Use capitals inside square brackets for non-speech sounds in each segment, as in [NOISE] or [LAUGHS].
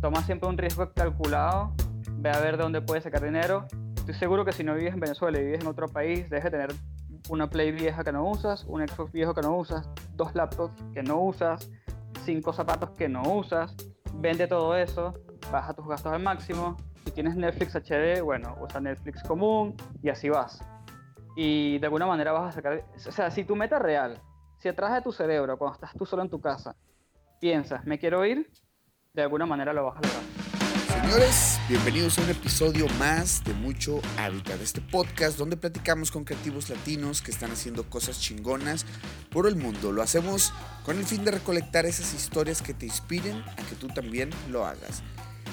toma siempre un riesgo calculado, ve a ver de dónde puedes sacar dinero. Estoy seguro que si no vives en Venezuela y vives en otro país, debes de tener una Play vieja que no usas, un Xbox viejo que no usas, dos laptops que no usas, cinco zapatos que no usas. Vende todo eso, baja tus gastos al máximo. Si tienes Netflix HD, bueno, usa Netflix común y así vas. Y de alguna manera vas a sacar, o sea, si tu meta real, si atrás de tu cerebro, cuando estás tú solo en tu casa, piensas, me quiero ir, de alguna manera lo vas a lograr. Señores, bienvenidos a un episodio más de Mucho Hábitat, este podcast donde platicamos con creativos latinos que están haciendo cosas chingonas por el mundo. Lo hacemos con el fin de recolectar esas historias que te inspiren a que tú también lo hagas.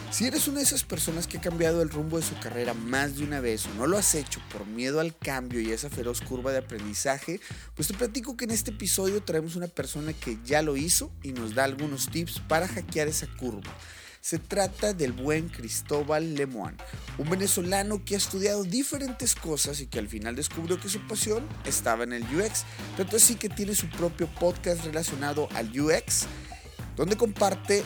Si eres una de esas personas que ha cambiado el rumbo de su carrera más de una vez o no lo has hecho por miedo al cambio y esa feroz curva de aprendizaje, pues te platico que en este episodio traemos una persona que ya lo hizo y nos da algunos tips para hackear esa curva. Se trata del buen Cristóbal Lemoine, un venezolano que ha estudiado diferentes cosas y que al final descubrió que su pasión estaba en el UX, tanto así que tiene su propio podcast relacionado al UX, donde comparte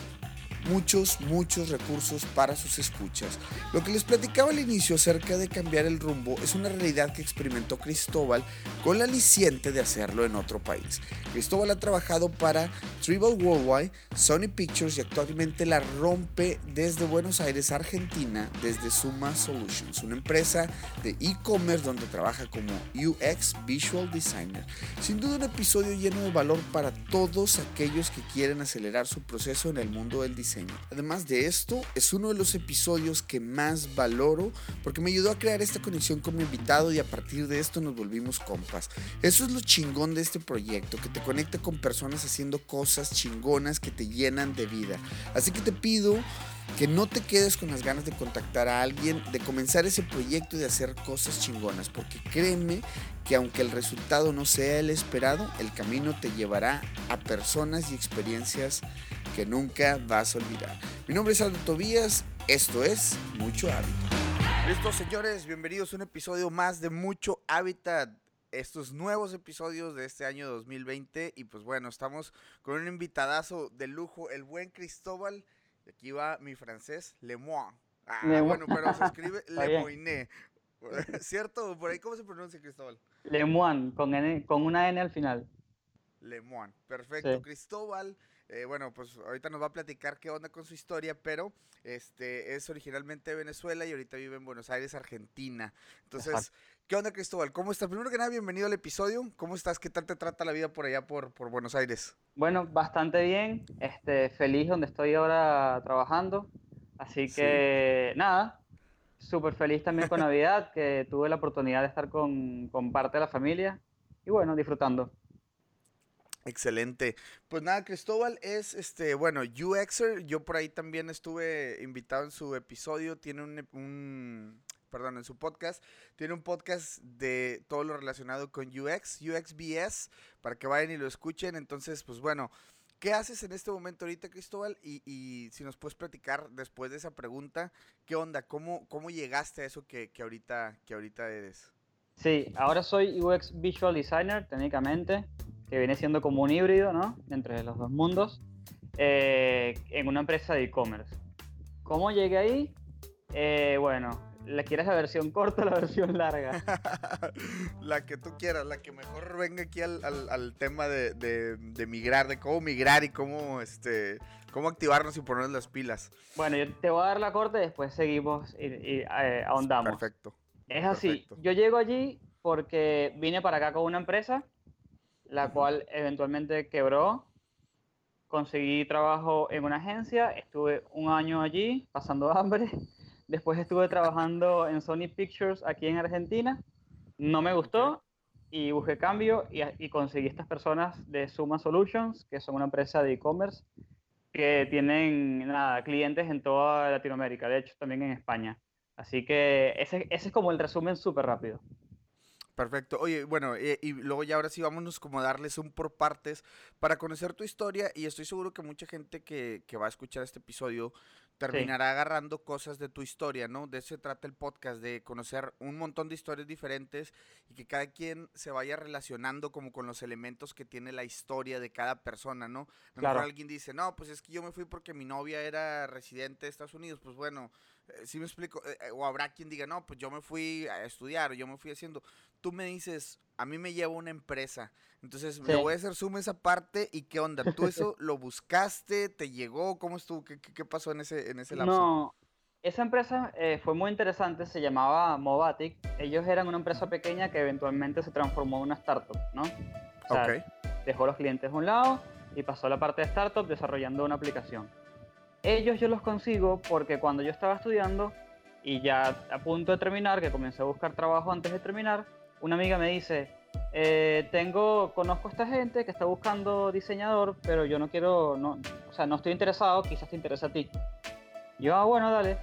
muchos, muchos recursos para sus escuchas. Lo que les platicaba al inicio acerca de cambiar el rumbo es una realidad que experimentó Cristóbal con la aliciente de hacerlo en otro país. Cristóbal ha trabajado para Tribal Worldwide, Sony Pictures y actualmente la rompe desde Buenos Aires, Argentina, desde Suma Solutions, una empresa de e-commerce donde trabaja como UX Visual Designer. Sin duda un episodio lleno de valor para todos aquellos que quieren acelerar su proceso en el mundo del diseño Además de esto, es uno de los episodios que más valoro porque me ayudó a crear esta conexión con mi invitado y a partir de esto nos volvimos compas. Eso es lo chingón de este proyecto, que te conecta con personas haciendo cosas chingonas que te llenan de vida. Así que te pido que no te quedes con las ganas de contactar a alguien, de comenzar ese proyecto y de hacer cosas chingonas, porque créeme que aunque el resultado no sea el esperado, el camino te llevará a personas y experiencias que nunca vas a olvidar. Mi nombre es Aldo Tobías, esto es Mucho Hábitat. Listo, señores, bienvenidos a un episodio más de Mucho Hábitat. Estos nuevos episodios de este año 2020 y pues bueno, estamos con un invitadazo de lujo, el buen Cristóbal. Aquí va mi francés, Lemoine. Ah, bueno, pero se escribe [LAUGHS] Lemoine. [LAUGHS] ¿Cierto? Por ahí, ¿cómo se pronuncia Cristóbal? Lemoine, con, con una N al final. Lemoine, perfecto. Cristóbal eh, bueno, pues ahorita nos va a platicar qué onda con su historia, pero este es originalmente de Venezuela y ahorita vive en Buenos Aires, Argentina. Entonces, ¿qué onda, Cristóbal? ¿Cómo estás? Primero que nada, bienvenido al episodio. ¿Cómo estás? ¿Qué tal te trata la vida por allá, por, por Buenos Aires? Bueno, bastante bien. Este, feliz donde estoy ahora trabajando. Así que, nada, súper feliz también con [LAUGHS] Navidad, que tuve la oportunidad de estar con, con parte de la familia y bueno, disfrutando. Excelente. Pues nada, Cristóbal es, este, bueno, UXer. Yo por ahí también estuve invitado en su episodio. Tiene un, perdón, en su podcast. Tiene un podcast de todo lo relacionado con UX, UXBS, para que vayan y lo escuchen. Entonces, pues bueno, ¿qué haces en este momento ahorita, Cristóbal? Y, y si nos puedes platicar después de esa pregunta, ¿qué onda? ¿Cómo, cómo llegaste a eso que, que, ahorita, que ahorita eres? Sí, ahora soy UX Visual Designer, técnicamente que viene siendo como un híbrido, ¿no? Entre los dos mundos, eh, en una empresa de e-commerce. ¿Cómo llegué ahí? Eh, bueno, ¿la quieres la versión corta o la versión larga? [LAUGHS] la que tú quieras, la que mejor venga aquí al, al, tema de, de, migrar, de cómo migrar y cómo, este, cómo activarnos y ponernos las pilas. Bueno, yo te voy a dar la corta y después seguimos y, eh, ahondamos. Perfecto. Es así, yo llego allí porque vine para acá con una empresa la cual eventualmente quebró. Conseguí trabajo en una agencia, estuve un año allí pasando [LAUGHS] hambre. Después estuve trabajando en Sony Pictures aquí en Argentina. No me gustó y busqué cambio y, conseguí estas personas de Suma Solutions, que son una empresa de e-commerce que tienen nada, clientes en toda Latinoamérica, de hecho también en España. Así que ese, ese es como el resumen súper rápido. Perfecto. Oye, bueno, eh, y luego ya ahora sí vámonos como a darles un por partes para conocer tu historia y estoy seguro que mucha gente que, que va a escuchar este episodio terminará agarrando cosas de tu historia, ¿no? De eso se trata el podcast, de conocer un montón de historias diferentes y que cada quien se vaya relacionando como con los elementos que tiene la historia de cada persona, ¿no? A lo mejor alguien dice, no, pues es que yo me fui porque mi novia era residente de Estados Unidos, pues bueno, eh, si me explico, eh, eh, o habrá quien diga, no, pues yo me fui a estudiar, o yo me fui haciendo, tú me dices, a mí me lleva una empresa, entonces me voy a hacer suma esa parte y qué onda, ¿tú eso lo buscaste, te llegó, cómo estuvo, qué, qué pasó en ese, en ese lapso? No, esa empresa fue muy interesante, se llamaba Movatic, ellos eran una empresa pequeña que eventualmente se transformó en una startup, ¿no? O sea, dejó los clientes a un lado y pasó a la parte de startup desarrollando una aplicación. Ellos yo los consigo porque cuando yo estaba estudiando y ya a punto de terminar, que comencé a buscar trabajo antes de terminar, una amiga me dice, eh, tengo, conozco a esta gente que está buscando diseñador, pero yo no quiero, no, o sea, no estoy interesado, quizás te interesa a ti. Yo, ah, bueno, dale.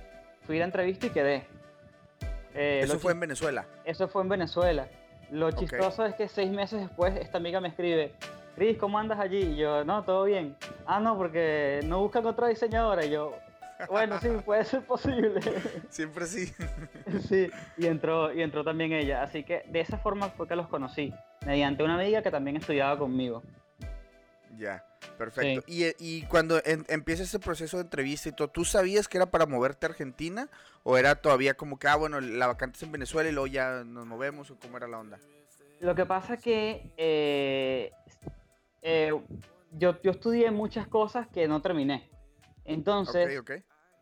Fui a la entrevista y quedé. Eh, ¿Eso fue en Venezuela? Eso fue en Venezuela. Lo chistoso es que seis meses después esta amiga me escribe, Cris, ¿cómo andas allí? Y yo, no, todo bien. Ah, no, porque no buscan otra diseñadora. Y yo, bueno, sí, puede ser posible. [LAUGHS] Siempre sí. Sí, y entró, y entró también ella. Así que de esa forma fue que los conocí, mediante una amiga que también estudiaba conmigo. Ya, perfecto. Y, cuando empieza ese proceso de entrevista y todo, ¿tú sabías que era para moverte a Argentina? ¿O era todavía como que, ah, bueno, la vacante es en Venezuela y luego ya nos movemos? ¿O cómo era la onda? Lo que pasa que eh, eh, yo, yo estudié muchas cosas que no terminé. Entonces,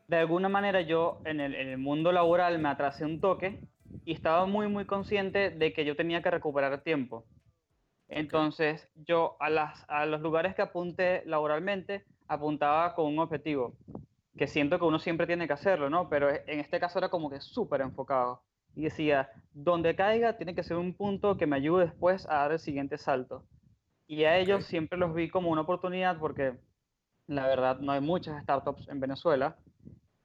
de alguna manera yo en el, en el, mundo laboral me atrasé un toque y estaba muy, muy consciente de que yo tenía que recuperar tiempo. Entonces, yo a, las, a los lugares que apunté laboralmente, apuntaba con un objetivo, que siento que uno siempre tiene que hacerlo, ¿no? Pero en este caso era como que súper enfocado. Y decía, donde caiga tiene que ser un punto que me ayude después a dar el siguiente salto. Y a ellos siempre los vi como una oportunidad porque la verdad no hay muchas startups en Venezuela.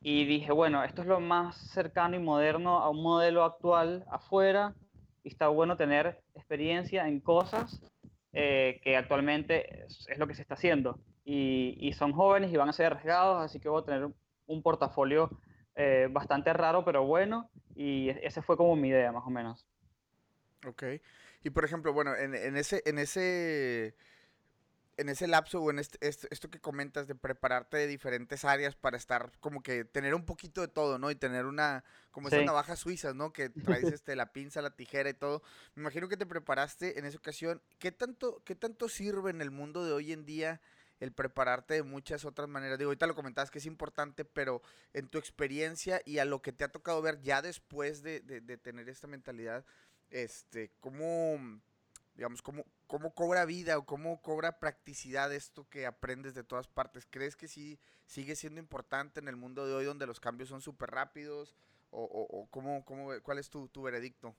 Y dije, bueno, esto es lo más cercano y moderno a un modelo actual afuera y está bueno tener experiencia en cosas eh, que actualmente es, lo que se está haciendo. Y, y, son jóvenes y van a ser arriesgados, así que voy a tener un portafolio eh, bastante raro, pero bueno. Y esa fue como mi idea, más o menos. Ok. Y por ejemplo, bueno, en, en ese, en ese, en ese lapso o en este, esto que comentas de prepararte de diferentes áreas para estar como que tener un poquito de todo, ¿no? Y tener una, como esas navajas suizas, ¿no? Que [LAUGHS] traes este, la pinza, la tijera y todo. Me imagino que te preparaste en esa ocasión. ¿Qué tanto, qué tanto sirve en el mundo de hoy en día? el prepararte de muchas otras maneras. Digo, ahorita lo comentabas que es importante, pero en tu experiencia y a lo que te ha tocado ver ya después de, de, de tener esta mentalidad, este, cómo, digamos, cómo, cómo cobra vida o cómo cobra practicidad esto que aprendes de todas partes. ¿Crees que sí sigue siendo importante en el mundo de hoy donde los cambios son súper rápidos? ¿O, o, cómo, cómo, cuál es tu, tu, veredicto?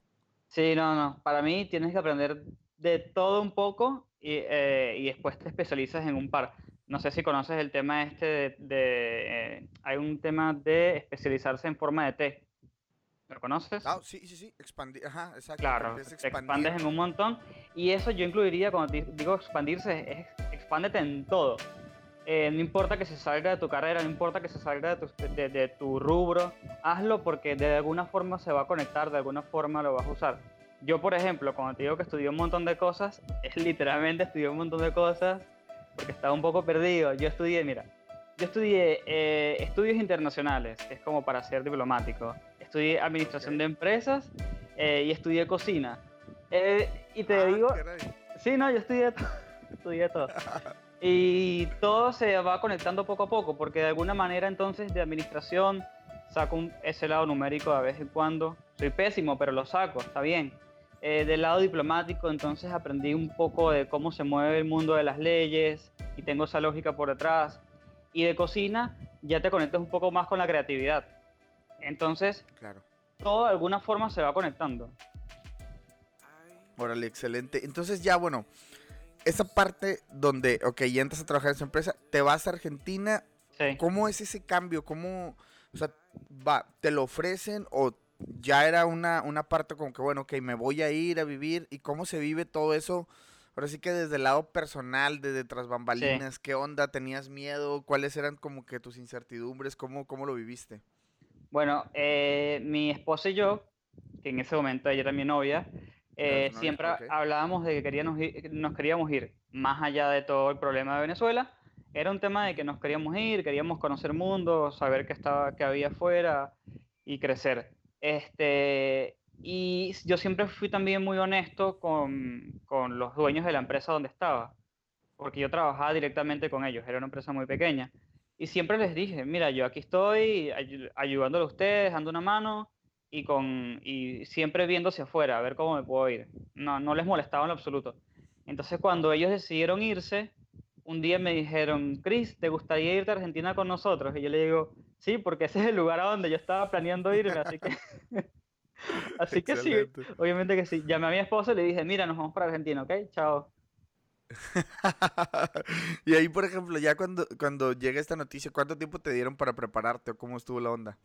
Sí, no, no. Para mí tienes que aprender de todo un poco y, eh, y después te especializas en un par. No sé si conoces el tema este de... de eh, hay un tema de especializarse en forma de té. ¿Lo conoces? Ah, sí, sí, sí, expandir, ajá, exacto. Claro, te expandes en un montón. Y eso yo incluiría, cuando digo expandirse, es expándete en todo. Eh, no importa que se salga de tu carrera, no importa que se salga de tu, de, tu, rubro, hazlo porque de alguna forma se va a conectar, de alguna forma lo vas a usar. Yo, por ejemplo, cuando te digo que estudié un montón de cosas, [LAUGHS] es literalmente estudié un montón de cosas porque estaba un poco perdido. Yo estudié, mira, yo estudié eh, estudios internacionales, que es como para ser diplomático estudié administración de empresas eh, y estudié cocina. Eh, y te ah, digo, sí, no, yo estudié, [LAUGHS] todo, estudié [LAUGHS] todo. y todo se va conectando poco a poco, porque de alguna manera entonces de administración saco ese lado numérico de vez en cuando. Soy pésimo, pero lo saco, está bien. Eh, del lado diplomático, entonces aprendí un poco de cómo se mueve el mundo de las leyes y tengo esa lógica por detrás. Y de cocina ya te conectas un poco más con la creatividad. Entonces, claro. todo de alguna forma se va conectando. Órale, excelente. Entonces ya, bueno, esa parte donde, ok, ya entras a trabajar en esa empresa, te vas a Argentina, sí. ¿cómo es ese cambio? ¿Cómo, o sea, va, te lo ofrecen o ya era una, una parte como que, bueno, ok, me voy a ir a vivir y cómo se vive todo eso? ahora sí que desde el lado personal, desde tras bambalinas, ¿qué onda? ¿Tenías miedo? ¿Cuáles eran como que tus incertidumbres? ¿Cómo, cómo lo viviste? Bueno, eh, mi esposa y yo, que en ese momento ella era mi novia, eh, siempre hablábamos de que queríamos nos queríamos ir más allá de todo el problema de Venezuela. Era un tema de que nos queríamos ir, queríamos conocer mundo, saber qué estaba, qué había afuera y crecer. Este, y yo siempre fui también muy honesto con, con los dueños de la empresa donde estaba, porque yo trabajaba directamente con ellos, era una empresa muy pequeña. Y siempre les dije, mira, yo aquí estoy ayudándole a ustedes, dando una mano y, con, y siempre viendo hacia afuera, a ver cómo me puedo ir. No, no les molestaba en lo absoluto. Entonces cuando ellos decidieron irse, un día me dijeron, Chris, ¿te gustaría irte a Argentina con nosotros? Y yo le digo, sí, porque ese es el lugar a donde yo estaba planeando irme, así que... [LAUGHS] así que sí, obviamente que sí. Llamé a mi esposa y le dije, mira, nos vamos para Argentina, ¿ok? Chao. [LAUGHS] y ahí, por ejemplo, ya cuando, cuando llega esta noticia, ¿cuánto tiempo te dieron para prepararte o cómo estuvo la onda?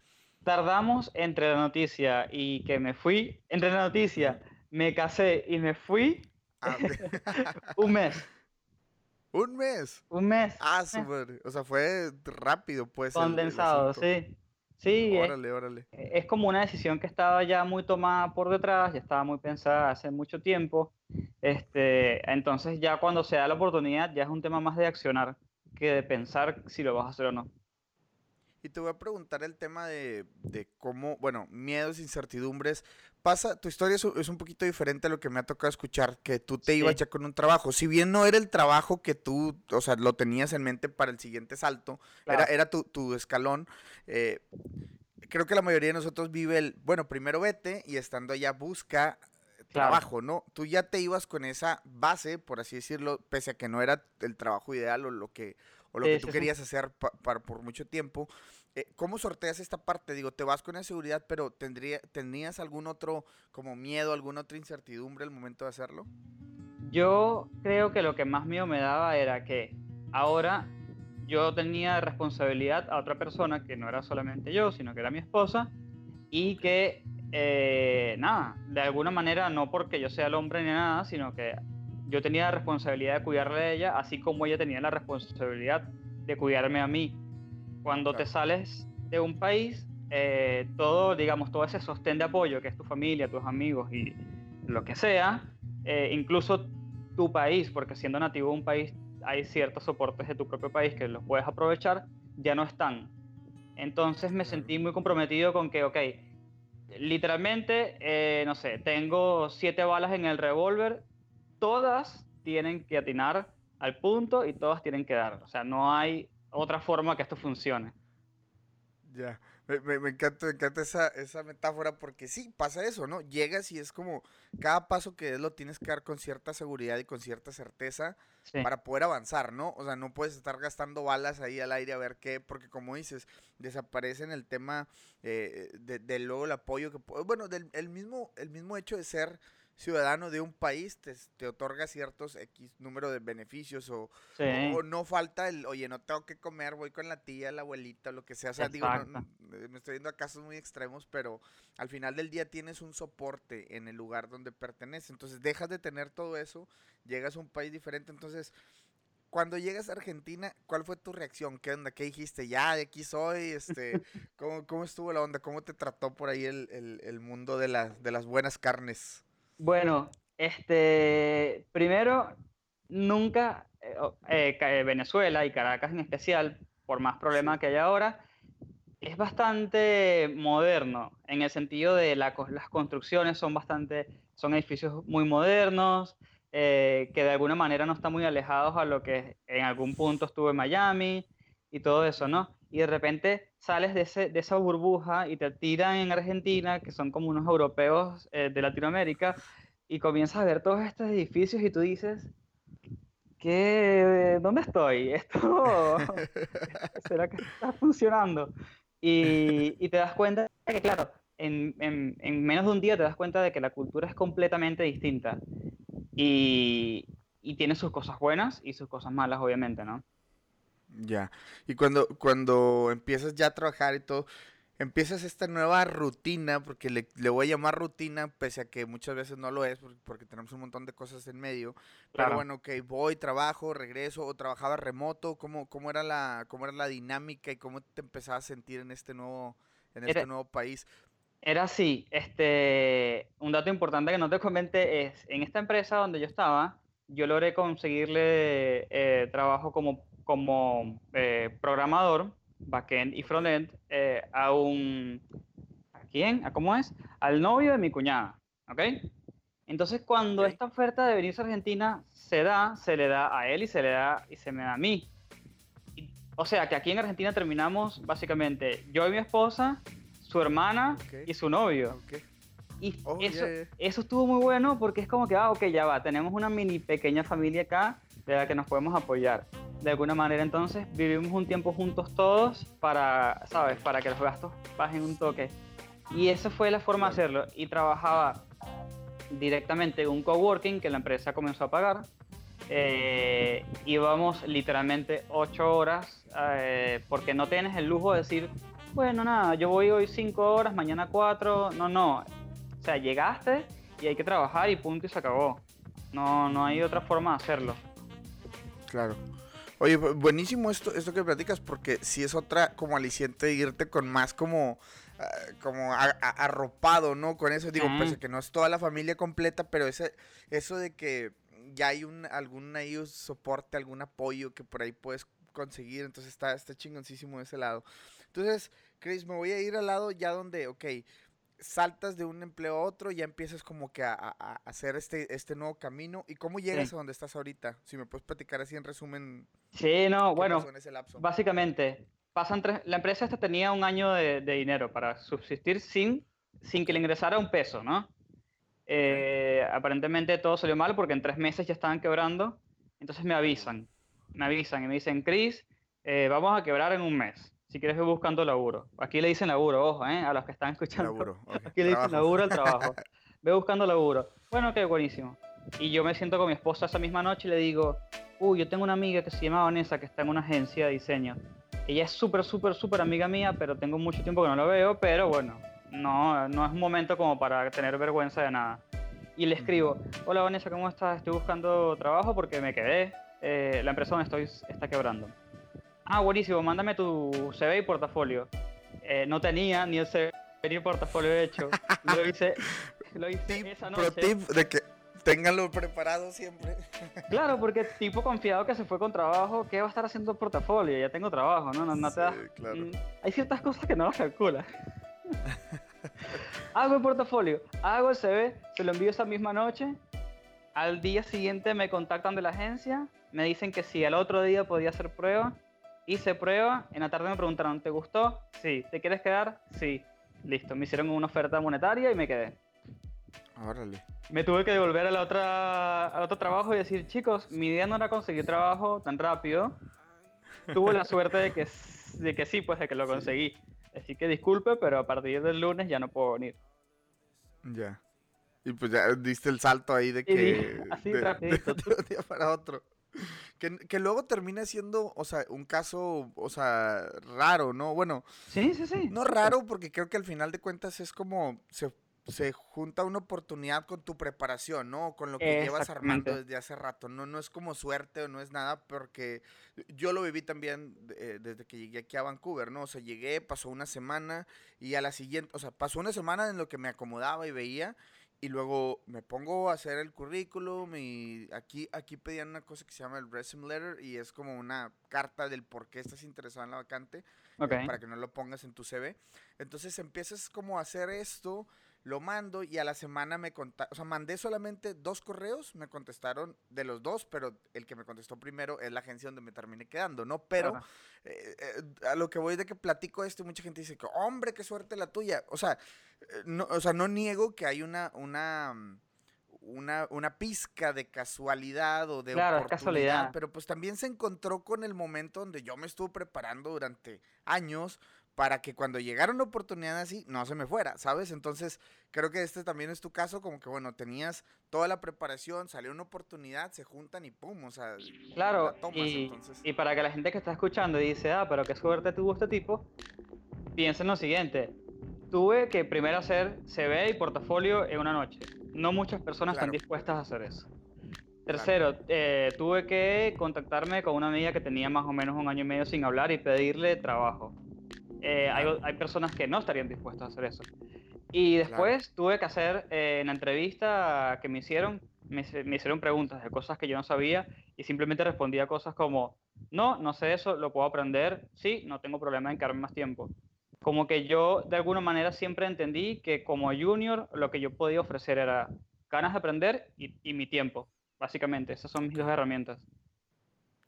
Tardamos entre la noticia y que me fui, entre la noticia, me casé y me fui, ah, [LAUGHS] un mes. ¿Un mes? Un mes. Ah, súper. O sea, fue rápido, pues. Condensado, sí. Sí, órale, órale. Es como una decisión que estaba ya muy tomada por detrás, ya estaba muy pensada hace mucho tiempo. Este, entonces ya cuando se da la oportunidad ya es un tema más de accionar que de pensar si lo vas a hacer o no. Y te voy a preguntar el tema de, cómo, bueno, miedos, incertidumbres. Pasa, tu historia es, un poquito diferente a lo que me ha tocado escuchar, que tú te ibas ya con un trabajo. Si bien no era el trabajo que tú, o sea, lo tenías en mente para el siguiente salto, era, era tu, escalón. Eh, creo que la mayoría de nosotros vive el, bueno, primero vete y estando allá busca trabajo, ¿no? Tú ya te ibas con esa base, por así decirlo, pese a que no era el trabajo ideal o lo que o lo que tú querías hacer por mucho tiempo. Eh, ¿Cómo sorteas esta parte? Digo, te vas con esa seguridad, pero tendría, ¿tenías algún otro como miedo, alguna otra incertidumbre al momento de hacerlo? Yo creo que lo que más miedo me daba era que ahora yo tenía responsabilidad a otra persona que no era solamente yo, sino que era mi esposa, y que, eh, nada, de alguna manera, no porque yo sea el hombre ni nada, sino que yo tenía la responsabilidad de cuidarle a ella, así como ella tenía la responsabilidad de cuidarme a mí. Cuando te sales de un país, eh, todo, digamos, todo ese sostén de apoyo que es tu familia, tus amigos y lo que sea, eh, incluso tu país, porque siendo nativo de un país hay ciertos soportes de tu propio país que los puedes aprovechar, ya no están. Entonces me sentí muy comprometido con que, ok, literalmente, eh, no sé, tengo siete balas en el revólver, todas tienen que atinar al punto y todas tienen que dar. O sea, no hay otra forma que esto funcione. Ya, me, encanta, me encanta esa, esa, metáfora porque sí, pasa eso, ¿no? Llegas y es como cada paso que des lo tienes que dar con cierta seguridad y con cierta certeza para poder avanzar, ¿no? O sea, no puedes estar gastando balas ahí al aire a ver qué, porque como dices, desaparece en el tema eh, de, de, luego el apoyo que, bueno, del el mismo, el mismo hecho de ser ciudadano de un país te, otorga ciertos X número de beneficios o, no falta el, oye, no tengo que comer, voy con la tía, la abuelita, lo que sea. O sea, digo, me estoy viendo a casos muy extremos, pero al final del día tienes un soporte en el lugar donde perteneces. Entonces dejas de tener todo eso, llegas a un país diferente. Entonces, cuando llegas a Argentina, ¿cuál fue tu reacción? ¿Qué onda? ¿Qué dijiste? Ya, de aquí soy, este, [LAUGHS] ¿cómo, ¿cómo estuvo la onda? ¿Cómo te trató por ahí el, el, mundo de, de las buenas carnes? Bueno, este, primero, nunca, eh, eh, eh, Venezuela y Caracas en especial, por más problemas que hay ahora, es bastante moderno, en el sentido de las construcciones son bastante, son edificios muy modernos, que de alguna manera no están muy alejados a lo que en algún punto estuvo en Miami y todo eso, ¿no? Y de repente sales de, ese, de esa burbuja y te tiran en Argentina, que son como unos europeos eh, de Latinoamérica, y comienzas a ver todos estos edificios y tú dices, ¿qué, ¿dónde estoy? [LAUGHS] ¿Esto [LAUGHS] será que está funcionando? Y, y, te das cuenta que, claro, en, en, en, menos de un día te das cuenta de que la cultura es completamente distinta y, y tiene sus cosas buenas y sus cosas malas, obviamente, ¿no? Ya. Y cuando, cuando empiezas ya a trabajar y todo, empiezas esta nueva rutina, porque le, voy a llamar rutina, pese a que muchas veces no lo es, porque, tenemos un montón de cosas en medio. Pero bueno, que voy, trabajo, regreso, o trabajaba remoto, ¿cómo, cómo, era la, cómo era la dinámica y cómo te empezabas a sentir en este nuevo, en este nuevo país? Era así, este, un dato importante que no te comenté es, en esta empresa donde yo estaba, yo logré conseguirle eh, trabajo como, como eh, programador, backend y frontend, eh, a un... ¿A quién? ¿A cómo es? Al novio de mi cuñada, ¿ok? Entonces cuando esta oferta de venirse a Argentina se da, se le da a él y se le da y se me da a mí. o sea que aquí en Argentina terminamos básicamente yo y mi esposa, su hermana y su novio. Y oh, eso, eso estuvo muy bueno porque es como que, ah, ok, ya va, tenemos una mini pequeña familia acá de la que nos podemos apoyar. De alguna manera entonces vivimos un tiempo juntos todos para, ¿sabes? Para que los gastos bajen un toque. Y esa fue la forma de hacerlo. Y trabajaba directamente en un coworking que la empresa comenzó a pagar. Eh, íbamos literalmente ocho horas eh, porque no tienes el lujo de decir, bueno, nada, yo voy hoy cinco horas, mañana cuatro. No, no. O sea, llegaste y hay que trabajar y punto y se acabó. No, no hay otra forma de hacerlo. Claro. Oye, buenísimo esto, esto que platicas, porque si es otra como aliciente irte con más como, ah, como arropado, ¿no? Con eso, digo, pues que no es toda la familia completa, pero ese, eso de que ya hay un, algún ahí soporte, algún apoyo que por ahí puedes conseguir, entonces está, está chingoncísimo de ese lado. Entonces, Chris, me voy a ir al lado ya donde, ok, saltas de un empleo a otro, ya empiezas como que a, hacer este, este nuevo camino. ¿Y cómo llegas a donde estás ahorita? Si me puedes platicar así en resumen. Sí, no, bueno, básicamente, pasan tres, la empresa esta tenía un año de, dinero para subsistir sin, sin que le ingresara un peso, ¿no? Eh, aparentemente todo salió mal porque en tres meses ya estaban quebrando. Entonces me avisan, me avisan y me dicen, Chris, eh, vamos a quebrar en un mes si quieres ir buscando laburo. Aquí le dicen laburo, ojo, ¿eh? a los que están escuchando. Laburo, [LAUGHS] Aquí le dicen laburo al trabajo. [LAUGHS] Ve buscando laburo. Bueno, qué buenísimo. Y yo me siento con mi esposa esa misma noche y le digo, uy, yo tengo una amiga que se llama Vanessa que está en una agencia de diseño. Ella es súper, súper, súper amiga mía, pero tengo mucho tiempo que no la veo, pero bueno, no, no es un momento como para tener vergüenza de nada. Y le escribo, hola Vanessa, ¿cómo estás? Estoy buscando trabajo porque me quedé. Eh, la empresa donde estoy está quebrando ah, buenísimo, mándame tu CV y portafolio. Eh, no tenía ni el CV ni el portafolio hecho. Lo hice, lo hice esa noche. Pro tip de que ténganlo preparado siempre. [LAUGHS] Claro, porque tipo confiado que se fue con trabajo, ¿qué va a estar haciendo el portafolio? Ya tengo trabajo, ¿no? no, te claro. Mm, hay ciertas cosas que no las calculas. [LAUGHS] hago el portafolio, hago el CV, se lo envío esa misma noche. Al día siguiente me contactan de la agencia, me dicen que si al otro día podía hacer prueba hice prueba, en la tarde me preguntaron, ¿te gustó? Sí. ¿Te quieres quedar? Sí. Listo, me hicieron una oferta monetaria y me quedé. Órale. Me tuve que devolver a la otra, al otro trabajo y decir, chicos, mi idea no era conseguir trabajo tan rápido. Tuve la suerte de que, de que sí, pues de que lo conseguí. Así que disculpe, pero a partir del lunes ya no puedo venir. Ya. Y pues ya diste el salto ahí de que... así de, rapidito. De, un día para otro. Que, luego termina siendo, o sea, un caso, o sea, raro, ¿no? Bueno. Sí, sí, sí. No raro, porque creo que al final de cuentas es como se, se junta una oportunidad con tu preparación, ¿no? Con lo que llevas armando desde hace rato. No, no es como suerte o no es nada, porque yo lo viví también eh, desde que llegué aquí a Vancouver, ¿no? O sea, llegué, pasó una semana y a la siguiente, o sea, pasó una semana en lo que me acomodaba y veía y luego me pongo a hacer el currículum y aquí, aquí pedían una cosa que se llama el resume letter y es como una carta del por qué estás interesado en la vacante eh, para que no lo pongas en tu CV. Entonces empiezas como a hacer esto lo mando y a la semana me contestaron, o sea, mandé solamente dos correos, me contestaron de los dos, pero el que me contestó primero es la agencia donde me terminé quedando, ¿no? Pero eh, eh, a lo que voy de que platico esto, mucha gente dice que, hombre, qué suerte la tuya. O sea, eh, no, o sea, no niego que hay una, una, una, una pizca de casualidad o de claro, casualidad. pero pues también se encontró con el momento donde yo me estuve preparando durante años para que cuando llegara una oportunidad así, no se me fuera, ¿sabes? Entonces, creo que este también es tu caso, como que, bueno, tenías toda la preparación, salió una oportunidad, se juntan y pum, o sea, claro, y, y, para que la gente que está escuchando dice, ah, pero qué suerte tuvo este tipo, piensa en lo siguiente. Tuve que primero hacer CV y portafolio en una noche. No muchas personas están dispuestas a hacer eso. Tercero, eh, tuve que contactarme con una amiga que tenía más o menos un año y medio sin hablar y pedirle trabajo. Eh, hay, hay, personas que no estarían dispuestas a hacer eso. Y después tuve que hacer eh, en la entrevista que me hicieron, me, me, hicieron preguntas de cosas que yo no sabía y simplemente respondía cosas como, no, no sé eso, lo puedo aprender, sí, no tengo problema en quedarme más tiempo. Como que yo de alguna manera siempre entendí que como junior lo que yo podía ofrecer era ganas de aprender y, y mi tiempo. Básicamente, esas son mis dos herramientas.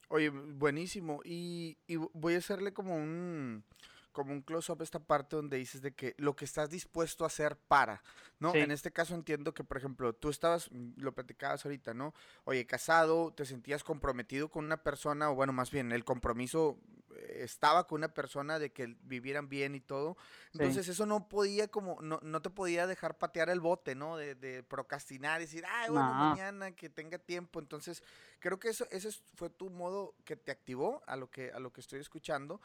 Oye, buenísimo. Y, y voy a hacerle como un como un close-up esta parte donde dices de que lo que estás dispuesto a hacer para, ¿no? En este caso entiendo que, por ejemplo, tú estabas, mm, lo platicabas ahorita, ¿no? Oye, casado, te sentías comprometido con una persona, o bueno, más bien, el compromiso eh, estaba con una persona de que vivieran bien y todo. Entonces eso no podía como, no, no te podía dejar patear el bote, ¿no? De, de procrastinar y decir, ay, bueno, mañana que tenga tiempo. Entonces, creo que eso, ese fue tu modo que te activó a lo que, a lo que estoy escuchando.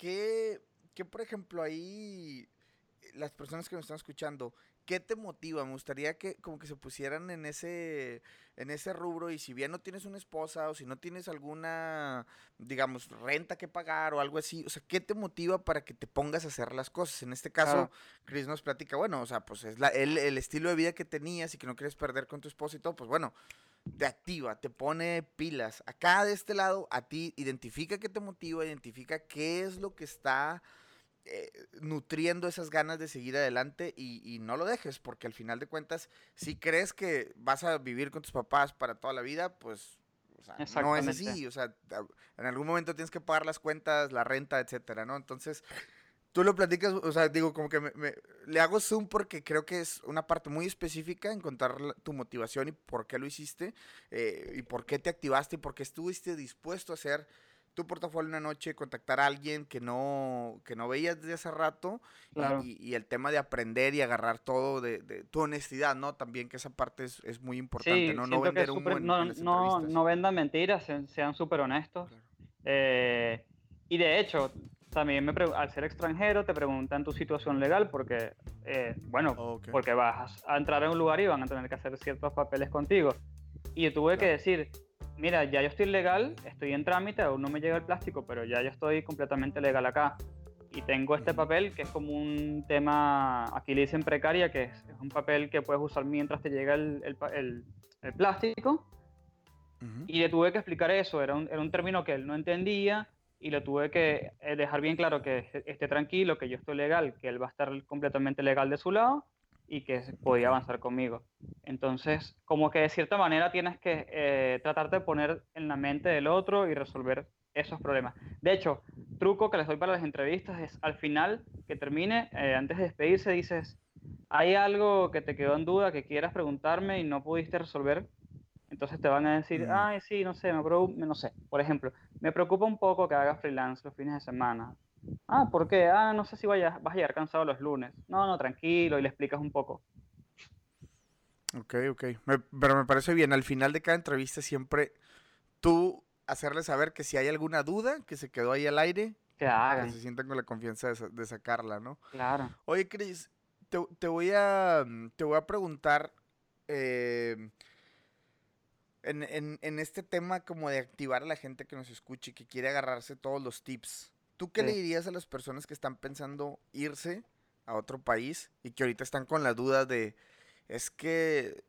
¿Qué, qué, por ejemplo, ahí las personas que nos están escuchando, ¿qué te motiva? Me gustaría que como que se pusieran en ese, en ese rubro y si bien no tienes una esposa o si no tienes alguna, digamos, renta que pagar o algo así, o sea, ¿qué te motiva para que te pongas a hacer las cosas? En este caso, Chris nos platica, bueno, o sea, pues es la, el, el estilo de vida que tenías y que no quieres perder con tu esposa y todo, pues bueno, te activa, te pone pilas. Acá de este lado, a ti identifica qué te motiva, identifica qué es lo que está eh, nutriendo esas ganas de seguir adelante y, no lo dejes, porque al final de cuentas, si crees que vas a vivir con tus papás para toda la vida, pues no es así. O sea, en algún momento tienes que pagar las cuentas, la renta, etcétera, ¿no? Entonces, tú lo platicas, o sea, digo, como que me, le hago zoom porque creo que es una parte muy específica, encontrar tu motivación y por qué lo hiciste, eh, y por qué te activaste y por qué estuviste dispuesto a hacer tu portafolio una noche, contactar a alguien que no, que no veías desde hace rato, y, el tema de aprender y agarrar todo de, tu honestidad, ¿no? También que esa parte es, muy importante, ¿no? No vender un no, no, no, vendan mentiras, sean súper honestos. Eh, y de hecho, también me al ser extranjero te preguntan tu situación legal porque, eh, bueno, porque vas a entrar en un lugar y van a tener que hacer ciertos papeles contigo. Y yo tuve que decir, mira, ya yo estoy legal, estoy en trámite, aún no me llega el plástico, pero ya yo estoy completamente legal acá. Y tengo este papel que es como un tema, aquí le dicen precaria, que es, un papel que puedes usar mientras te llega el, el, el, plástico. Y le tuve que explicar eso, era un, era un término que él no entendía y le tuve que eh, dejar bien claro que esté tranquilo, que yo estoy legal, que él va a estar completamente legal de su lado y que podía avanzar conmigo. Entonces, como que de cierta manera tienes que eh, tratarte de poner en la mente del otro y resolver esos problemas. De hecho, truco que les doy para las entrevistas es al final que termine, eh, antes de despedirse, dices, ¿hay algo que te quedó en duda que quieras preguntarme y no pudiste resolver? Entonces te van a decir, mm. ay, sí, no sé, me no sé. Por ejemplo, me preocupa un poco que hagas freelance los fines de semana. Ah, ¿por qué? Ah, no sé si vas a llegar cansado los lunes. No, no, tranquilo, y le explicas un poco. Ok, ok. pero me parece bien, al final de cada entrevista siempre tú hacerle saber que si hay alguna duda que se quedó ahí al aire, que hagan. Que se sientan con la confianza de, sacarla, ¿no? Claro. Oye, Cris, te, voy a, te voy a preguntar... Eh, en, en, este tema como de activar a la gente que nos escuche y que quiere agarrarse todos los tips, ¿tú qué le dirías a las personas que están pensando irse a otro país y que ahorita están con la duda de, es que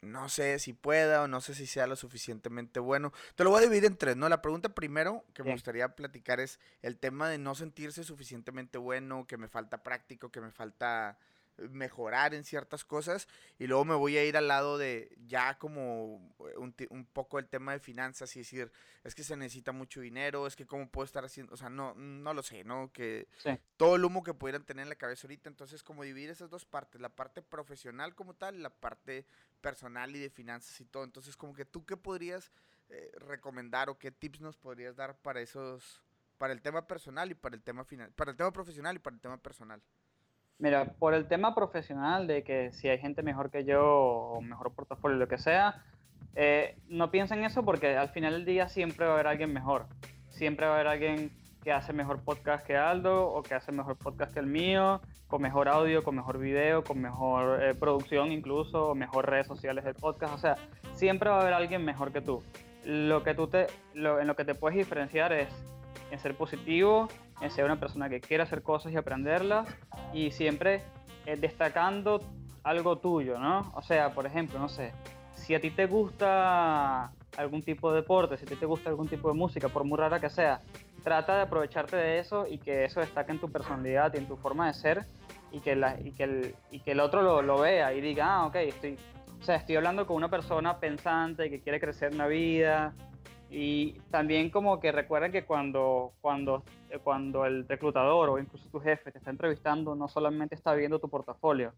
no sé si pueda o no sé si sea lo suficientemente bueno. Te lo voy a dividir en tres, ¿no? La pregunta primero que me gustaría platicar es el tema de no sentirse suficientemente bueno, que me falta práctico, que me falta mejorar en ciertas cosas y luego me voy a ir al lado de ya como eh, un, un, poco el tema de finanzas y decir, es que se necesita mucho dinero, es que cómo puedo estar haciendo, o sea, no, no lo sé, ¿no? Que todo el humo que pudieran tener en la cabeza ahorita, entonces como dividir esas dos partes, la parte profesional como tal y la parte personal y de finanzas y todo, entonces como que tú qué podrías eh, recomendar o qué tips nos podrías dar para esos, para el tema personal y para el tema final, para el tema profesional y para el tema personal. Mira, por el tema profesional de que si hay gente mejor que yo o mejor portafolio, lo que sea, eh, no piensen eso porque al final del día siempre va a haber alguien mejor. Siempre va a haber alguien que hace mejor podcast que Aldo o que hace mejor podcast que el mío, con mejor audio, con mejor video, con mejor eh, producción incluso, mejor redes sociales del podcast. O sea, siempre va a haber alguien mejor que tú. Lo que tú te, en lo que te puedes diferenciar es en ser positivo, en ser una persona que quiere hacer cosas y aprenderlas y siempre eh, destacando algo tuyo, ¿no? O sea, por ejemplo, no sé, si a ti te gusta algún tipo de deporte, si a ti te gusta algún tipo de música, por muy rara que sea, trata de aprovecharte de eso y que eso destaque en tu personalidad y en tu forma de ser y que, la, y que, el, y que el otro lo, lo, vea y diga, ah, ok, estoy, o sea, estoy hablando con una persona pensante que quiere crecer en la vida y también como que recuerden que cuando, cuando, cuando el reclutador o incluso tu jefe te está entrevistando, no solamente está viendo tu portafolio.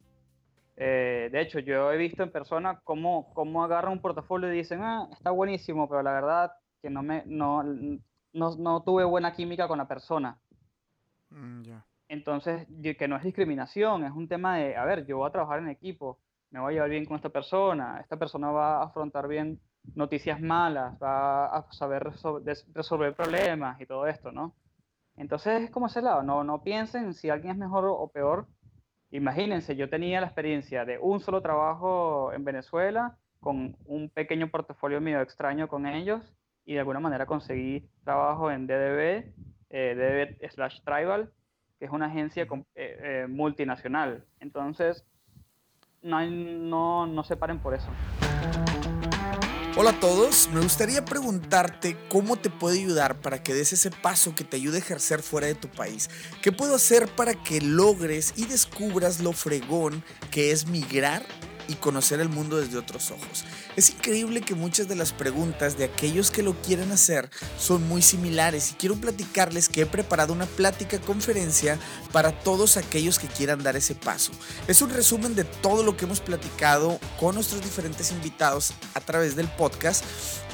Eh, de hecho, yo he visto en persona cómo, cómo agarran un portafolio y dicen, ah, está buenísimo, pero la verdad que no, me, no, no, no tuve buena química con la persona. Mm, Entonces, que no es discriminación, es un tema de, a ver, yo voy a trabajar en equipo, me voy a llevar bien con esta persona, esta persona va a afrontar bien noticias malas, va a saber resolver, problemas y todo esto, ¿no? Entonces es como ese lado, no, no piensen si alguien es mejor o peor. Imagínense, yo tenía la experiencia de un solo trabajo en Venezuela, con un pequeño portafolio medio extraño con ellos, y de alguna manera conseguí trabajo en DDB, eh, DDB slash Tribal, que es una agencia eh, eh, multinacional. Entonces, no, no, no se paren por eso. Hola a todos, me gustaría preguntarte cómo te puede ayudar para que des ese paso que te ayude a ejercer fuera de tu país. ¿Qué puedo hacer para que logres y descubras lo fregón que es migrar y conocer el mundo desde otros ojos. Es increíble que muchas de las preguntas de aquellos que lo quieren hacer son muy similares y quiero platicarles que he preparado una plática conferencia para todos aquellos que quieran dar ese paso. Es un resumen de todo lo que hemos platicado con nuestros diferentes invitados a través del podcast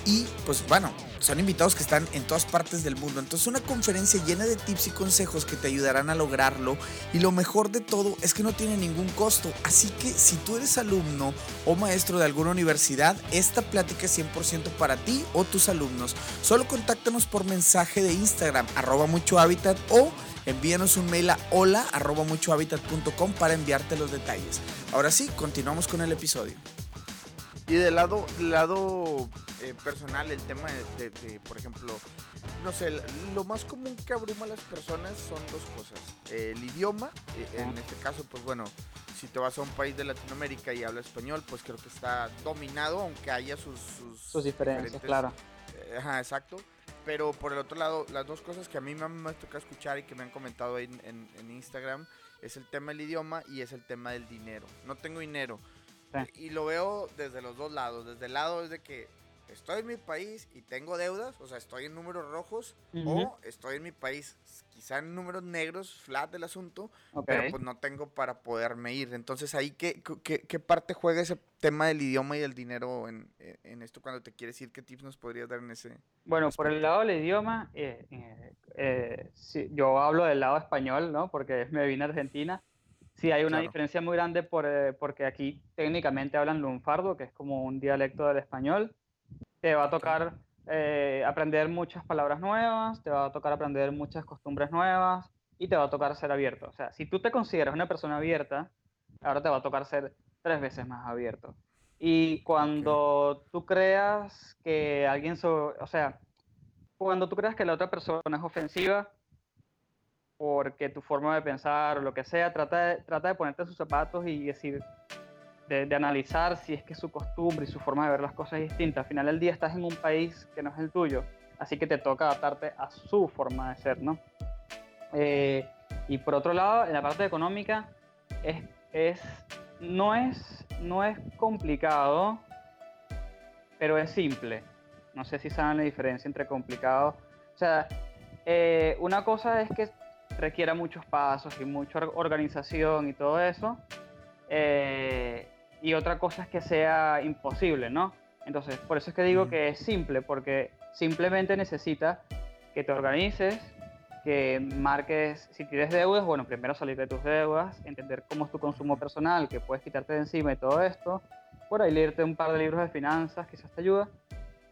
y pues bueno, son invitados que están en todas partes del mundo. Entonces una conferencia llena de tips y consejos que te ayudarán a lograrlo. Y lo mejor de todo es que no tiene ningún costo. Así que si tú eres alumno o maestro de alguna universidad, esta plática es 100% para ti o tus alumnos. Solo contáctanos por mensaje de Instagram, arroba mucho hábitat o envíanos un mail a hola arroba para enviarte los detalles. Ahora sí, continuamos con el episodio. Y del lado, del lado eh, personal, el tema de, por ejemplo, no sé, lo más común que abruma a las personas son dos cosas. el idioma, eh, en este caso, pues bueno, si te vas a un país de Latinoamérica y habla español, pues creo que está dominado, aunque haya sus... Sus, diferencias, claro. Eh, ajá, exacto. Pero por el otro lado, las dos cosas que a mí me, me toca escuchar y que me han comentado en, en Instagram es el tema del idioma y es el tema del dinero. No tengo dinero y lo veo desde los dos lados. Desde el lado es de que estoy en mi país y tengo deudas, o sea, estoy en números rojos, o estoy en mi país quizá en números negros, flat del asunto, pero pues no tengo para poderme ir. Entonces ahí, ¿qué, qué, parte juega ese tema del idioma y del dinero en, en, esto cuando te quieres ir? ¿Qué tips nos podrías dar en ese? Bueno, por el lado del idioma, eh, eh, eh yo hablo del lado español, ¿no? Porque me vine a Argentina. Sí, hay una diferencia muy grande por, eh, porque aquí técnicamente hablan lunfardo, que es como un dialecto del español. Te va a tocar eh, aprender muchas palabras nuevas, te va a tocar aprender muchas costumbres nuevas y te va a tocar ser abierto. O sea, si tú te consideras una persona abierta, ahora te va a tocar ser tres veces más abierto. Y cuando tú creas que alguien, o sea, cuando tú creas que la otra persona es ofensiva, porque tu forma de pensar o lo que sea, trata de, trata de ponerte sus zapatos y decir, de, analizar si es que su costumbre y su forma de ver las cosas es distinta. Al final del día estás en un país que no es el tuyo, así que te toca adaptarte a su forma de ser, ¿no? Eh, y por otro lado, en la parte económica, es, es, no, es, no es complicado, pero es simple. No sé si saben la diferencia entre complicado. O sea, eh, una cosa es que requiera muchos pasos y mucha organización y todo eso. Eh, y otra cosa es que sea imposible, ¿no? Entonces, por eso es que digo que es simple, porque simplemente necesita que te organices, que marques, si tienes deudas, bueno, primero salir de tus deudas, entender cómo es tu consumo personal, que puedes quitarte de encima y todo esto. Por ahí leerte un par de libros de finanzas, quizás te ayuda.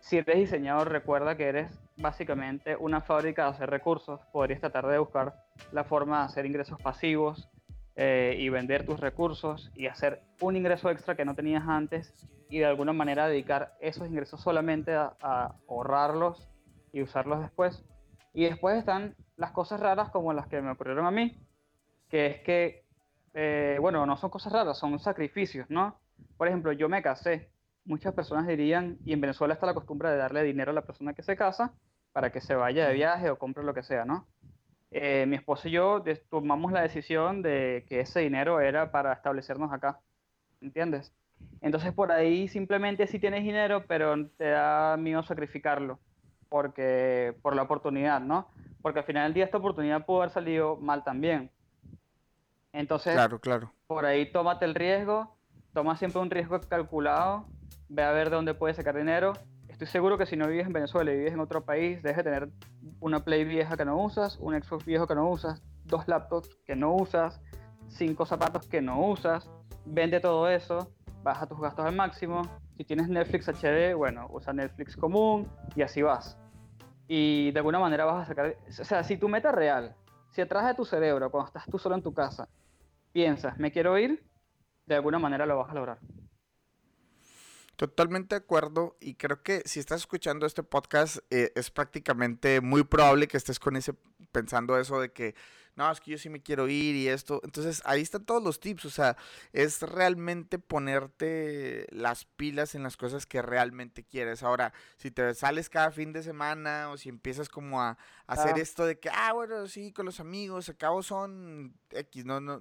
Si eres diseñador, recuerda que eres básicamente una fábrica de hacer recursos. Podrías tratar de buscar la forma de hacer ingresos pasivos eh, y vender tus recursos y hacer un ingreso extra que no tenías antes y de alguna manera dedicar esos ingresos solamente a, ahorrarlos y usarlos después. Y después están las cosas raras como las que me ocurrieron a mí, que es que, eh, bueno, no son cosas raras, son sacrificios, ¿no? Por ejemplo, yo me casé. Muchas personas dirían, y en Venezuela está la costumbre de darle dinero a la persona que se casa para que se vaya de viaje o compre lo que sea, ¿no? Eh, mi esposo y yo tomamos la decisión de que ese dinero era para establecernos acá, ¿entiendes? Entonces por ahí simplemente sí tienes dinero, pero te da miedo sacrificarlo, porque por la oportunidad, ¿no? Porque al final del día esta oportunidad pudo haber salido mal también. Entonces, claro, claro. por ahí tómate el riesgo, toma siempre un riesgo calculado, ve a ver de dónde puedes sacar dinero. Estoy seguro que si no vives en Venezuela y vives en otro país, dejes de tener una Play vieja que no usas, un Xbox viejo que no usas, dos laptops que no usas, cinco zapatos que no usas, vende todo eso, baja tus gastos al máximo. Si tienes Netflix HD, bueno, usa Netflix común y así vas. Y de alguna manera vas a sacar, o sea, si tu meta real, si atrás de tu cerebro, cuando estás tú solo en tu casa, piensas, me quiero ir, de alguna manera lo vas a lograr. Totalmente de acuerdo y creo que si estás escuchando este podcast eh, es prácticamente muy probable que estés con ese pensando eso de que no, es que yo sí me quiero ir y esto. Entonces ahí están todos los tips, o sea, es realmente ponerte las pilas en las cosas que realmente quieres. Ahora, si te sales cada fin de semana o si empiezas como a, hacer esto de que, ah, bueno, sí, con los amigos, acabo son X, no, no,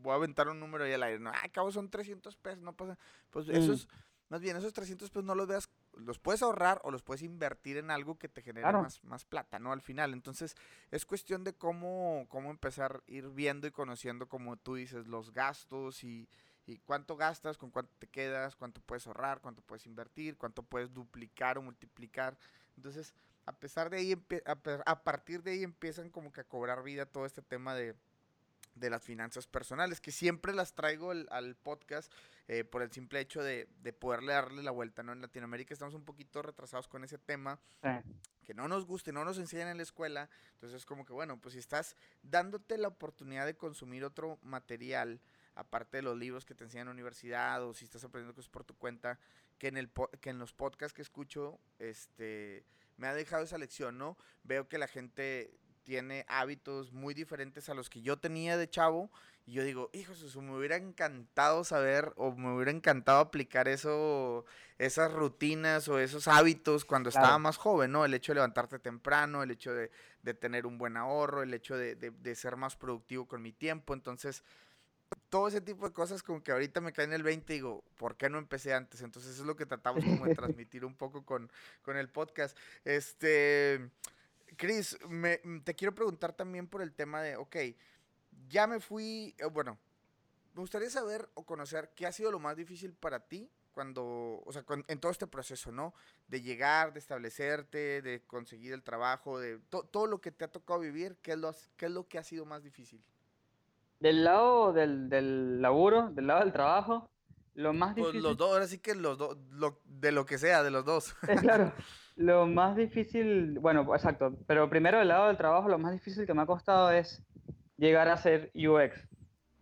voy a aventar un número ahí al aire, no, ah, acabo son 300 pesos, no pasa, pues eso mm. es más bien, esos 300 pesos no los veas, los puedes ahorrar o los puedes invertir en algo que te genere más, más plata, ¿no? Al final. Entonces, es cuestión de cómo, cómo empezar a ir viendo y conociendo, como tú dices, los gastos y, y cuánto gastas, con cuánto te quedas, cuánto puedes ahorrar, cuánto puedes invertir, cuánto puedes duplicar o multiplicar. Entonces, a pesar de ahí, a partir de ahí empiezan como que a cobrar vida todo este tema de, de las finanzas personales, que siempre las traigo al, podcast eh, por el simple hecho de, de, poderle darle la vuelta, ¿no? En Latinoamérica estamos un poquito retrasados con ese tema, que no nos guste, no nos enseñan en la escuela, entonces es como que, bueno, pues si estás dándote la oportunidad de consumir otro material, aparte de los libros que te enseñan en la universidad, o si estás aprendiendo cosas por tu cuenta, que en, el que en los podcasts que escucho, este, me ha dejado esa lección, ¿no? Veo que la gente tiene hábitos muy diferentes a los que yo tenía de chavo. Y yo digo, hijos, me hubiera encantado saber o me hubiera encantado aplicar eso, esas rutinas o esos hábitos cuando estaba más joven, ¿no? El hecho de levantarte temprano, el hecho de, tener un buen ahorro, el hecho de, de, ser más productivo con mi tiempo. Entonces, todo ese tipo de cosas como que ahorita me caen en el 20 y digo, ¿por qué no empecé antes? Entonces, eso es lo que tratamos como de [LAUGHS] transmitir un poco con, con el podcast. Este... Cris, mm, te quiero preguntar también por el tema de, ok, ya me fui, eh, bueno, me gustaría saber o conocer qué ha sido lo más difícil para ti cuando, o sea, en todo este proceso, ¿no? De llegar, de establecerte, de conseguir el trabajo, de todo lo que te ha tocado vivir, ¿qué es lo, qué es lo que ha sido más difícil? Del lado del, del laburo, del lado del trabajo, lo más difícil... Pues los dos, ahora sí que los dos, de lo que sea, de los dos. claro. [LAUGHS] Lo más difícil, bueno, exacto, pero primero del lado del trabajo, lo más difícil que me ha costado es llegar a ser UX.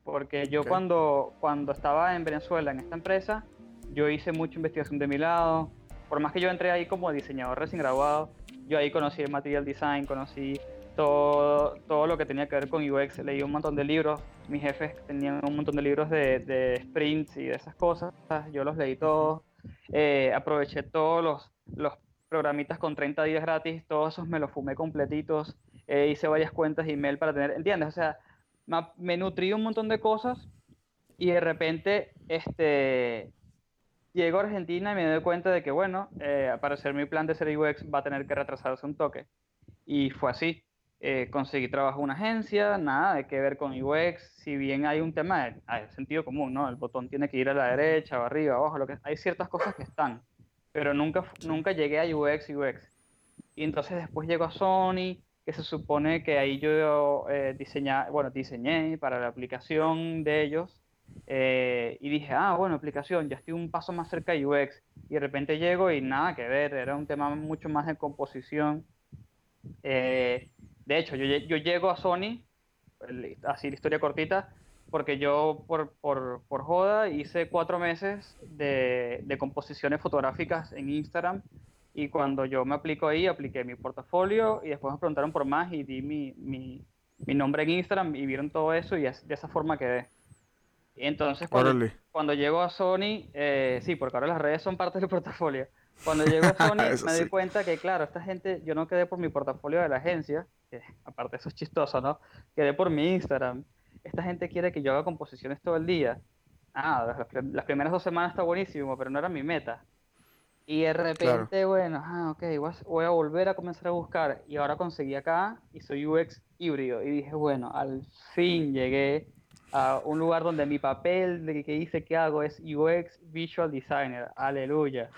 Porque yo cuando, cuando estaba en Venezuela, en esta empresa, yo hice mucha investigación de mi lado. Por más que yo entré ahí como diseñador recién graduado, yo ahí conocí el material design, conocí todo, todo lo que tenía que ver con UX. Leí un montón de libros. Mis jefes tenían un montón de libros de, de sprints y de esas cosas. Yo los leí todos. Eh, aproveché todos los, los programitas con 30 días gratis, todos esos me los fumé completitos, eh, hice varias cuentas de email para tener, ¿entiendes? O sea, me, nutrí un montón de cosas y de repente este, llego a Argentina y me doy cuenta de que, bueno, eh, para hacer mi plan de ser UX va a tener que retrasarse un toque. Y fue así. Eh, conseguí trabajo en una agencia, nada de que ver con UX, si bien hay un tema de, sentido común, ¿no? El botón tiene que ir a la derecha o arriba, abajo, lo que, hay ciertas cosas que están pero nunca, nunca llegué a UX y UX. Y entonces después llegó a Sony, que se supone que ahí yo eh, bueno, diseñé para la aplicación de ellos Eh, y dije, ah, bueno, aplicación, ya estoy un paso más cerca de UX. Y de repente llego y nada que ver, era un tema mucho más de composición. Eh, de hecho, yo, yo, llego a Sony, así la historia cortita, porque yo por, por, por joda hice cuatro meses de, de, composiciones fotográficas en Instagram y cuando yo me aplico ahí, apliqué mi portafolio y después me preguntaron por más y di mi, mi, mi nombre en Instagram y vieron todo eso y de esa forma quedé. Entonces, cuando, cuando llego a Sony, eh, sí, porque ahora las redes son parte del portafolio. Cuando llego a [LAUGHS] Sony, me doy cuenta que, claro, esta gente, yo no quedé por mi portafolio de la agencia, que aparte eso es chistoso, ¿no? Quedé por mi Instagram. Esta gente quiere que yo haga composiciones todo el día. Ah, las, primeras dos semanas está buenísimo, pero no era mi meta. Y de repente, bueno, ah, ok, voy a volver a comenzar a buscar. Y ahora conseguí acá y soy UX híbrido. Y dije, bueno, al fin llegué a un lugar donde mi papel de que dice que hago es UX Visual Designer. Aleluya.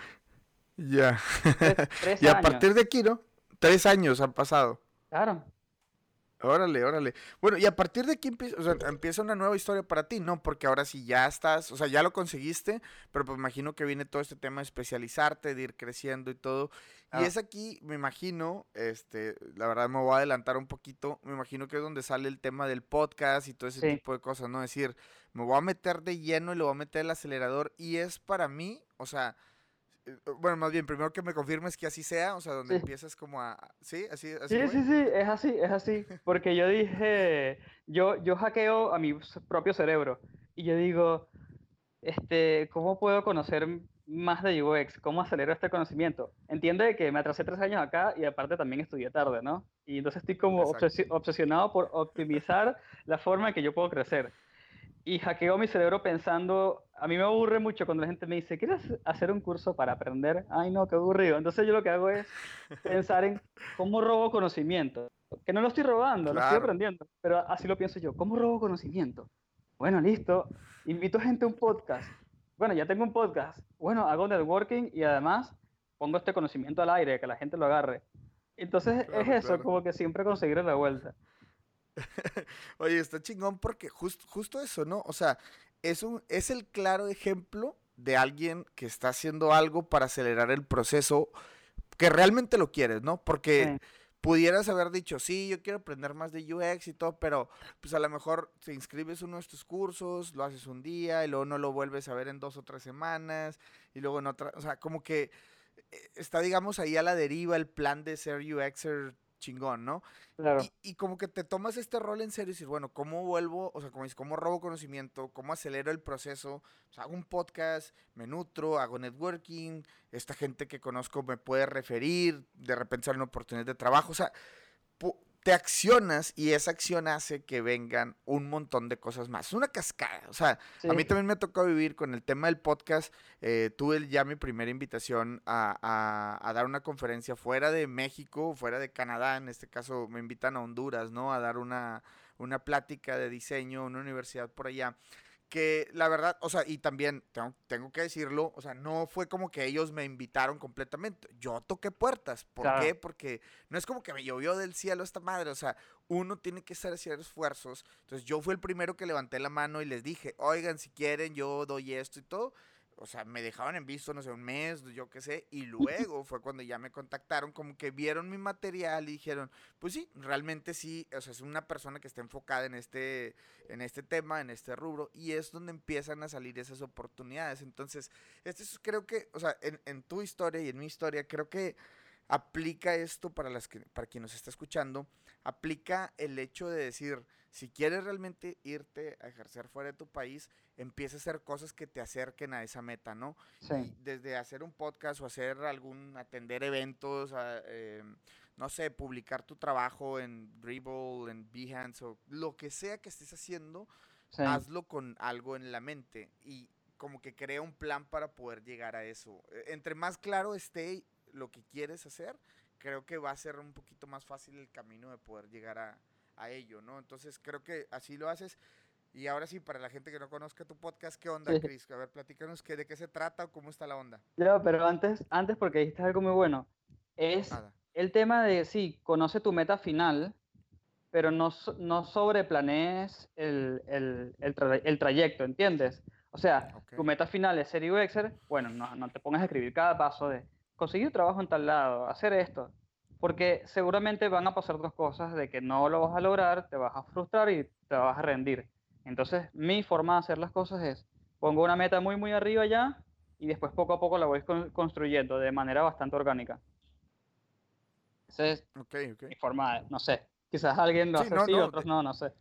Ya. [LAUGHS] y a partir de aquí, ¿no? Tres años han pasado. Claro. Órale, órale. Bueno, y a partir de aquí empieza, o sea, empieza una nueva historia para ti, ¿no? Porque ahora sí ya estás, o sea, ya lo conseguiste, pero pues imagino que viene todo este tema de especializarte, de ir creciendo y todo. Y es aquí, me imagino, este, la verdad me voy a adelantar un poquito, me imagino que es donde sale el tema del podcast y todo ese tipo de cosas, ¿no? Es decir, me voy a meter de lleno y le voy a meter el acelerador y es para mí, o sea, bueno, más bien, primero que me confirmes que así sea, o sea, donde empiezas como a... ¿Sí? ¿Así, así sí, sí, sí, es así, es así. Porque yo dije, yo, yo hackeo a mi propio cerebro y yo digo, este, ¿cómo puedo conocer más de UX? ¿Cómo acelero este conocimiento? Entiende que me atrasé tres años acá y aparte también estudié tarde, ¿no? Y entonces estoy como obsesionado por optimizar la forma en que yo puedo crecer y hackeo mi cerebro pensando, a mí me aburre mucho cuando la gente me dice, ¿quieres hacer un curso para aprender? Ay, no, qué aburrido. Entonces yo lo que hago es pensar en cómo robo conocimiento. Que no lo estoy robando, lo estoy aprendiendo, pero así lo pienso yo. ¿Cómo robo conocimiento? Bueno, listo. Invito gente a un podcast. Bueno, ya tengo un podcast. Bueno, hago networking y además pongo este conocimiento al aire, que la gente lo agarre. Entonces es eso, como que siempre conseguir la vuelta. [LAUGHS] Oye, está chingón porque justo eso, ¿no? O sea, es, un, es el claro ejemplo de alguien que está haciendo algo para acelerar el proceso que realmente lo quieres, ¿no? Porque pudieras haber dicho, sí, yo quiero aprender más de UX y todo, pero pues a lo mejor te inscribes uno de estos cursos, lo haces un día y luego no lo vuelves a ver en dos o tres semanas y luego en otra, o sea, como que eh, está, digamos, ahí a la deriva el plan de ser UXer chingón, ¿no? Claro. Y, como que te tomas este rol en serio y dices, bueno, ¿cómo vuelvo? O sea, como dices, ¿cómo robo conocimiento? ¿Cómo acelero el proceso? O sea, hago un podcast, me nutro, hago networking, esta gente que conozco me puede referir, de repente sale una oportunidad de trabajo, o sea, te accionas y esa acción hace que vengan un montón de cosas más. Es una cascada. O sea, a mí también me tocado vivir con el tema del podcast. Eh, tuve ya mi primera invitación a, a, dar una conferencia fuera de México, fuera de Canadá. En este caso me invitan a Honduras, ¿no? A dar una, una plática de diseño una universidad por allá que la verdad, o sea, y también tengo, tengo, que decirlo, o sea, no fue como que ellos me invitaron completamente. Yo toqué puertas. ¿Por qué? Porque no es como que me llovió del cielo esta madre. O sea, uno tiene que hacer esfuerzos. Entonces, yo fui el primero que levanté la mano y les dije, oigan, si quieren, yo doy esto y todo o sea, me dejaban en visto, no sé, un mes, yo qué sé, y luego fue cuando ya me contactaron, como que vieron mi material y dijeron, pues sí, realmente sí, o sea, es una persona que está enfocada en este, en este tema, en este rubro, y es donde empiezan a salir esas oportunidades. Entonces, este es, creo que, o sea, en, en tu historia y en mi historia, creo que aplica esto para, las que, para quien nos está escuchando, aplica el hecho de decir, si quieres realmente irte a ejercer fuera de tu país, empieza a hacer cosas que te acerquen a esa meta, ¿no? Sí. desde hacer un podcast o hacer algún, atender eventos, em, no sé, publicar tu trabajo en Dribble, en Behance o lo que sea que estés haciendo, hazlo con algo en la mente y como que crea un plan para poder llegar a eso. E, entre más claro esté lo que quieres hacer, creo que va a ser un poquito más fácil el camino de poder llegar a, a ello, ¿no? Entonces creo que así lo haces. Y ahora sí, para la gente que no conozca tu podcast, ¿qué onda, Chris? A ver, platícanos que, de qué se trata o cómo está la onda. No, pero antes, antes porque dijiste algo muy bueno, es el tema de, sí, conoce tu meta final, pero no, no sobreplanees el, el, el, trayecto, ¿entiendes? O sea, tu meta final es ser UXer, bueno, no, no te pongas a escribir cada paso de conseguir trabajo en tal lado, hacer esto, porque seguramente van a pasar dos cosas de que no lo vas a lograr, te vas a frustrar y te vas a rendir. Entonces, mi forma de hacer las cosas es, pongo una meta muy, muy arriba ya y después poco a poco la voy construyendo de manera bastante orgánica. Esa es mi forma, no sé, quizás alguien lo hace así, otros no, no sé.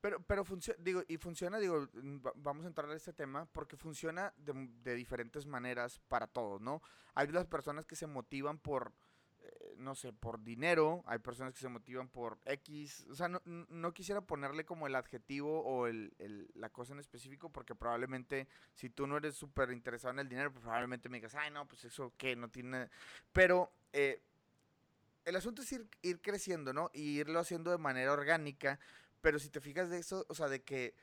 Pero, pero funciona, digo, y funciona, digo, vamos a entrar a este tema, porque funciona de, de diferentes maneras para todos, ¿no? Hay las personas que se motivan por, eh, no sé, por dinero, hay personas que se motivan por X, o sea, no, no quisiera ponerle como el adjetivo o el, el, la cosa en específico, porque probablemente si tú no eres súper interesado en el dinero, pues probablemente me digas, ay, no, pues eso qué, no tiene, pero eh, el asunto es ir, ir creciendo, ¿no? Y irlo haciendo de manera orgánica, pero si te fijas de eso, o sea, de que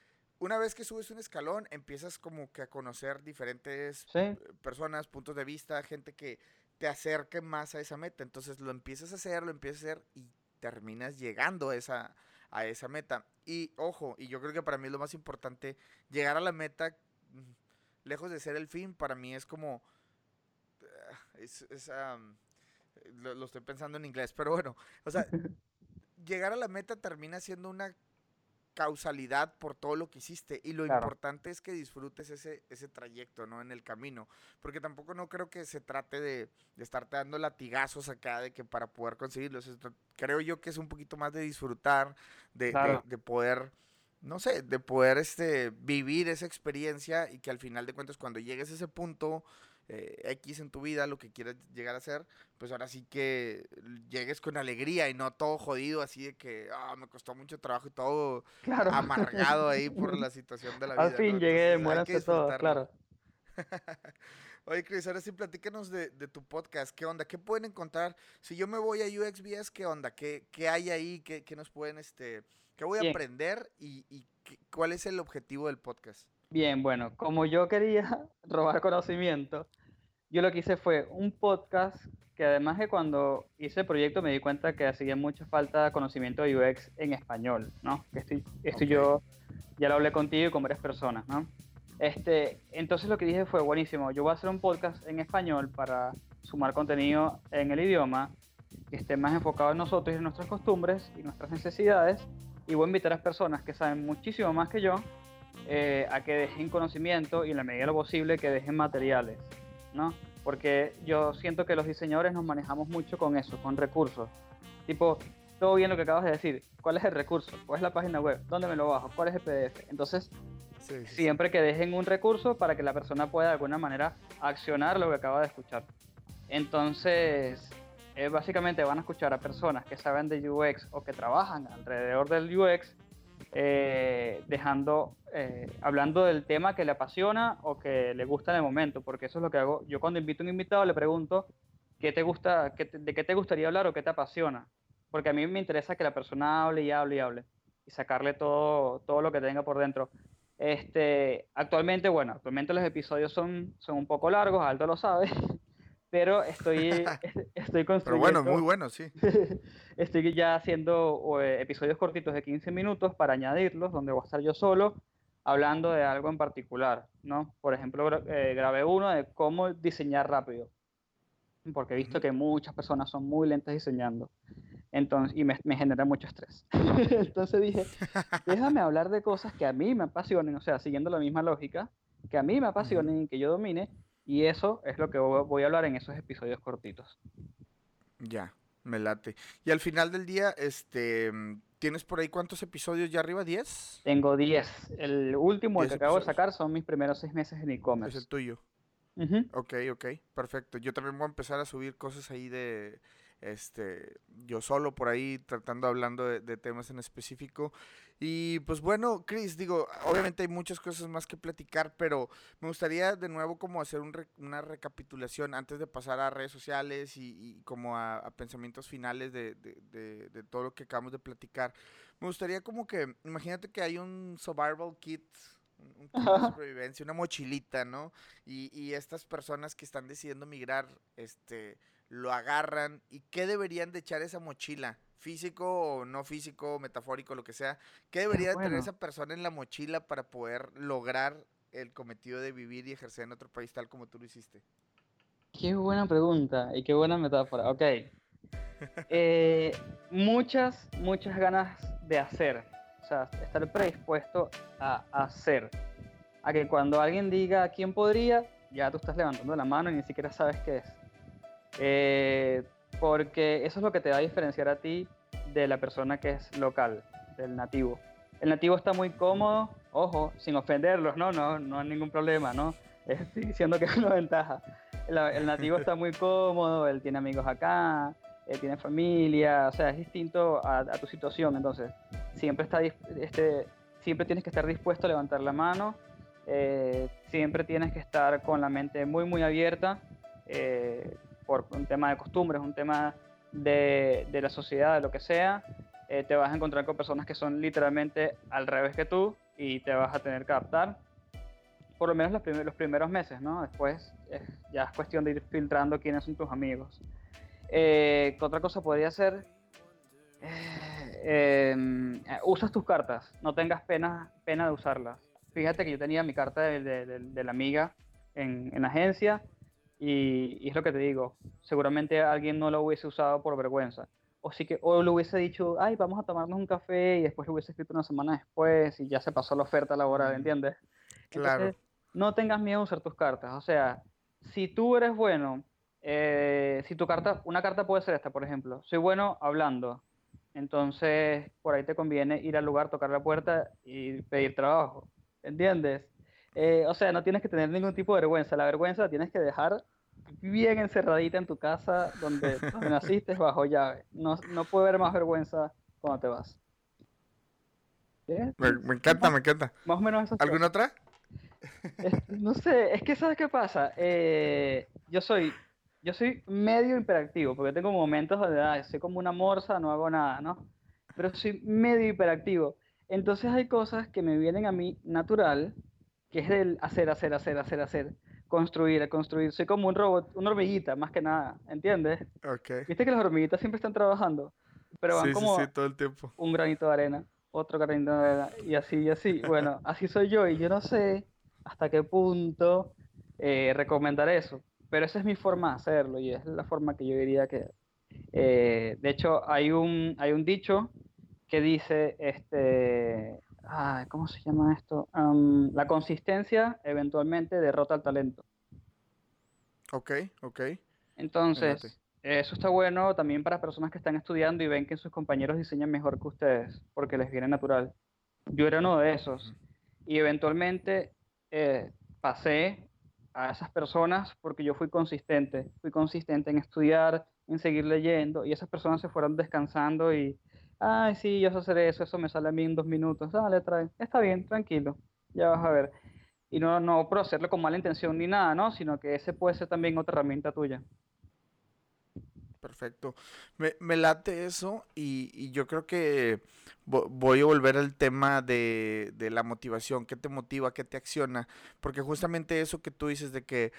una vez que subes un escalón, empiezas como que a conocer diferentes personas, puntos de vista, gente que te acerque más a esa meta. Entonces lo empiezas a hacer, lo empiezas a hacer y terminas llegando a esa, a esa meta. Y ojo, y yo creo que para mí es lo más importante, llegar a la meta, mm, lejos de ser el fin, para mí es como... Ah, es, lo, lo, estoy pensando en inglés, pero bueno, o sea, [LAUGHS] llegar a la meta termina siendo una causalidad por todo lo que hiciste y lo importante es que disfrutes ese, ese trayecto, ¿no? En el camino, porque tampoco no creo que se trate de, de estarte dando latigazos acá de que para poder conseguirlo, creo yo que es un poquito más de disfrutar, de, de, poder, no sé, de poder este, vivir esa experiencia y que al final de cuentas cuando llegues a ese punto eh, X en tu vida, lo que quieras llegar a ser, pues ahora sí que llegues con alegría y no todo jodido, así de que ah, me costó mucho trabajo y todo amargado ahí por la [LAUGHS] situación de la vida. Al fin llegué, muérase todo, claro. [LAUGHS] Oye, Cris, ahora sí platícanos de, tu podcast. ¿Qué onda? ¿Qué pueden encontrar? Si yo me voy a UXBS, ¿qué onda? ¿Qué, qué hay ahí? ¿Qué, ¿Qué, nos pueden, este, qué voy a aprender? ¿Y, y cuál es el objetivo del podcast? Bien, bueno, como yo quería [LAUGHS] robar conocimiento, yo lo que hice fue un podcast que además de cuando hice el proyecto me di cuenta que hacía mucha falta de conocimiento de UX en español, ¿no? Que esto, yo ya lo hablé contigo y con varias personas, ¿no? Este, entonces lo que dije fue, buenísimo, yo voy a hacer un podcast en español para sumar contenido en el idioma que esté más enfocado en nosotros y en nuestras costumbres y nuestras necesidades y voy a invitar a personas que saben muchísimo más que yo eh, a que dejen conocimiento y en la medida de lo posible que dejen materiales. ¿No? Porque yo siento que los diseñadores nos manejamos mucho con eso, con recursos. Tipo, todo bien lo que acabas de decir. ¿Cuál es el recurso? ¿Cuál es la página web? ¿Dónde me lo bajo? ¿Cuál es el PDF? Entonces, siempre que dejen un recurso para que la persona pueda de alguna manera accionar lo que acaba de escuchar. Entonces, eh, básicamente van a escuchar a personas que saben de UX o que trabajan alrededor del UX eh, dejando, eh, hablando del tema que le apasiona o que le gusta en el momento, porque eso es lo que hago. Yo cuando invito a un invitado le pregunto qué te gusta, de qué te gustaría hablar o qué te apasiona, porque a mí me interesa que la persona hable y hable y hable y sacarle todo, todo lo que tenga por dentro. Este, actualmente, bueno, actualmente los episodios son, son un poco largos, Alto lo sabe, [LAUGHS] pero estoy, [LAUGHS] [LAUGHS] estoy construyendo... Pero bueno, muy bueno, sí. [LAUGHS] estoy ya haciendo eh, episodios cortitos de 15 minutos para añadirlos, donde voy a estar yo solo hablando de algo en particular, ¿no? Por ejemplo, eh, grabé uno de cómo diseñar rápido, porque he visto que muchas personas son muy lentas diseñando, entonces, y me, me genera mucho estrés. entonces dije, déjame hablar de cosas que a mí me apasionen, o sea, siguiendo la misma lógica, que a mí me apasionen y que yo domine, y eso es lo que voy a hablar en esos episodios cortitos. Ya, me late. Y al final del día, este, ¿tienes por ahí cuántos episodios ya arriba? ¿10? Tengo 10. El último, el que acabo de sacar, son mis primeros seis meses en e-commerce. Es el tuyo. Ok, ok, perfecto. Yo también voy a empezar a subir cosas ahí de este, yo solo por ahí tratando, hablando de, temas en específico. Y pues bueno, Chris, digo, obviamente hay muchas cosas más que platicar, pero me gustaría de nuevo como hacer una recapitulación antes de pasar a redes sociales y, como a, pensamientos finales de, de, todo lo que acabamos de platicar. Me gustaría como que, imagínate que hay un survival kit un kit de supervivencia, una mochilita, ¿no? Y, y, estas personas que están decidiendo migrar, este, lo agarran y qué deberían de echar esa mochila, físico o no físico, metafórico, lo que sea, qué debería de tener esa persona en la mochila para poder lograr el cometido de vivir y ejercer en otro país tal como tú lo hiciste. Qué buena pregunta y qué buena metáfora. Ok. [LAUGHS] Eh, muchas, muchas ganas de hacer. O sea, estar predispuesto a hacer. A que cuando alguien diga quién podría, ya tú estás levantando la mano y ni siquiera sabes qué es. Eh, porque eso es lo que te va a diferenciar a ti de la persona que es local, del nativo. El nativo está muy cómodo, ojo, sin ofenderlos, no, no, no hay ningún problema, ¿no? [LAUGHS] Estoy diciendo que es una ventaja. El, nativo está muy cómodo, él tiene amigos acá, él tiene familia, o sea, es distinto a, tu situación, entonces siempre, está, este, siempre tienes que estar dispuesto a levantar la mano, eh, siempre tienes que estar con la mente muy, muy abierta. Eh, por un tema de costumbres, un tema de, de la sociedad, de lo que sea, eh, te vas a encontrar con personas que son literalmente al revés que tú y te vas a tener que adaptar. Por lo menos los, los primeros meses, ¿no? Después ya es cuestión de ir filtrando quiénes son tus amigos. Eh, ¿Qué otra cosa podría ser? Eh, em, usas tus cartas, no tengas pena, pena de usarlas. Fíjate que yo tenía mi carta de, de, de la amiga en, en la agencia y, es lo que te digo, seguramente alguien no lo hubiese usado por vergüenza. O sí que, o lo hubiese dicho, ay, vamos a tomarnos un café y después lo hubiese escrito una semana después y ya se pasó la oferta laboral, ¿entiendes? Claro. no tengas miedo a usar tus cartas. O sea, si tú eres bueno, eh, si tu carta, una carta puede ser esta, por ejemplo, soy bueno hablando, entonces por ahí te conviene ir al lugar, tocar la puerta y pedir trabajo, ¿entiendes? Eh, o sea, no tienes que tener ningún tipo de vergüenza. La vergüenza la tienes que dejar bien encerradita en tu casa [LAUGHS] donde, naciste bajo llave. No, no puede haber más vergüenza cuando te vas. Me, encanta, me encanta. Más o menos eso. ¿Alguna otra? no sé, es que ¿sabes qué pasa? Eh, yo soy yo soy medio hiperactivo, porque tengo momentos donde soy como una morsa, no hago nada, ¿no? Pero soy medio hiperactivo. Entonces hay cosas que me vienen a mí natural que es del hacer, hacer, hacer, hacer, hacer, construir, construir. Soy como un robot, una hormiguita, más que nada, ¿entiendes? Okay. Viste que las hormiguitas siempre están trabajando, pero van como sí, todo el tiempo. un granito de arena, otro granito de arena, y así, y así. Bueno, [LAUGHS] así soy yo, y yo no sé hasta qué punto eh, recomendar eso, pero esa es mi forma de hacerlo, y es la forma que yo diría que... Eh, de hecho, hay un, hay un dicho que dice, este, ¿cómo se llama esto? la consistencia eventualmente derrota al talento. Ok, ok. Entonces, eso está bueno también para personas que están estudiando y ven que sus compañeros diseñan mejor que ustedes, porque les viene natural. Yo era uno de esos. Y eventualmente eh, pasé a esas personas porque yo fui consistente. Fui consistente en estudiar, en seguir leyendo, y esas personas se fueron descansando y ay, sí, yo sé hacer eso, eso me sale a mí en dos minutos, dale, trae, está bien, tranquilo, ya vas a ver. Y no, no por hacerlo con mala intención ni nada, ¿no? Sino que ese puede ser también otra herramienta tuya. Perfecto. Me, me late eso y, y, yo creo que voy a volver al tema de, de, la motivación. ¿Qué te motiva? ¿Qué te acciona? Porque justamente eso que tú dices de que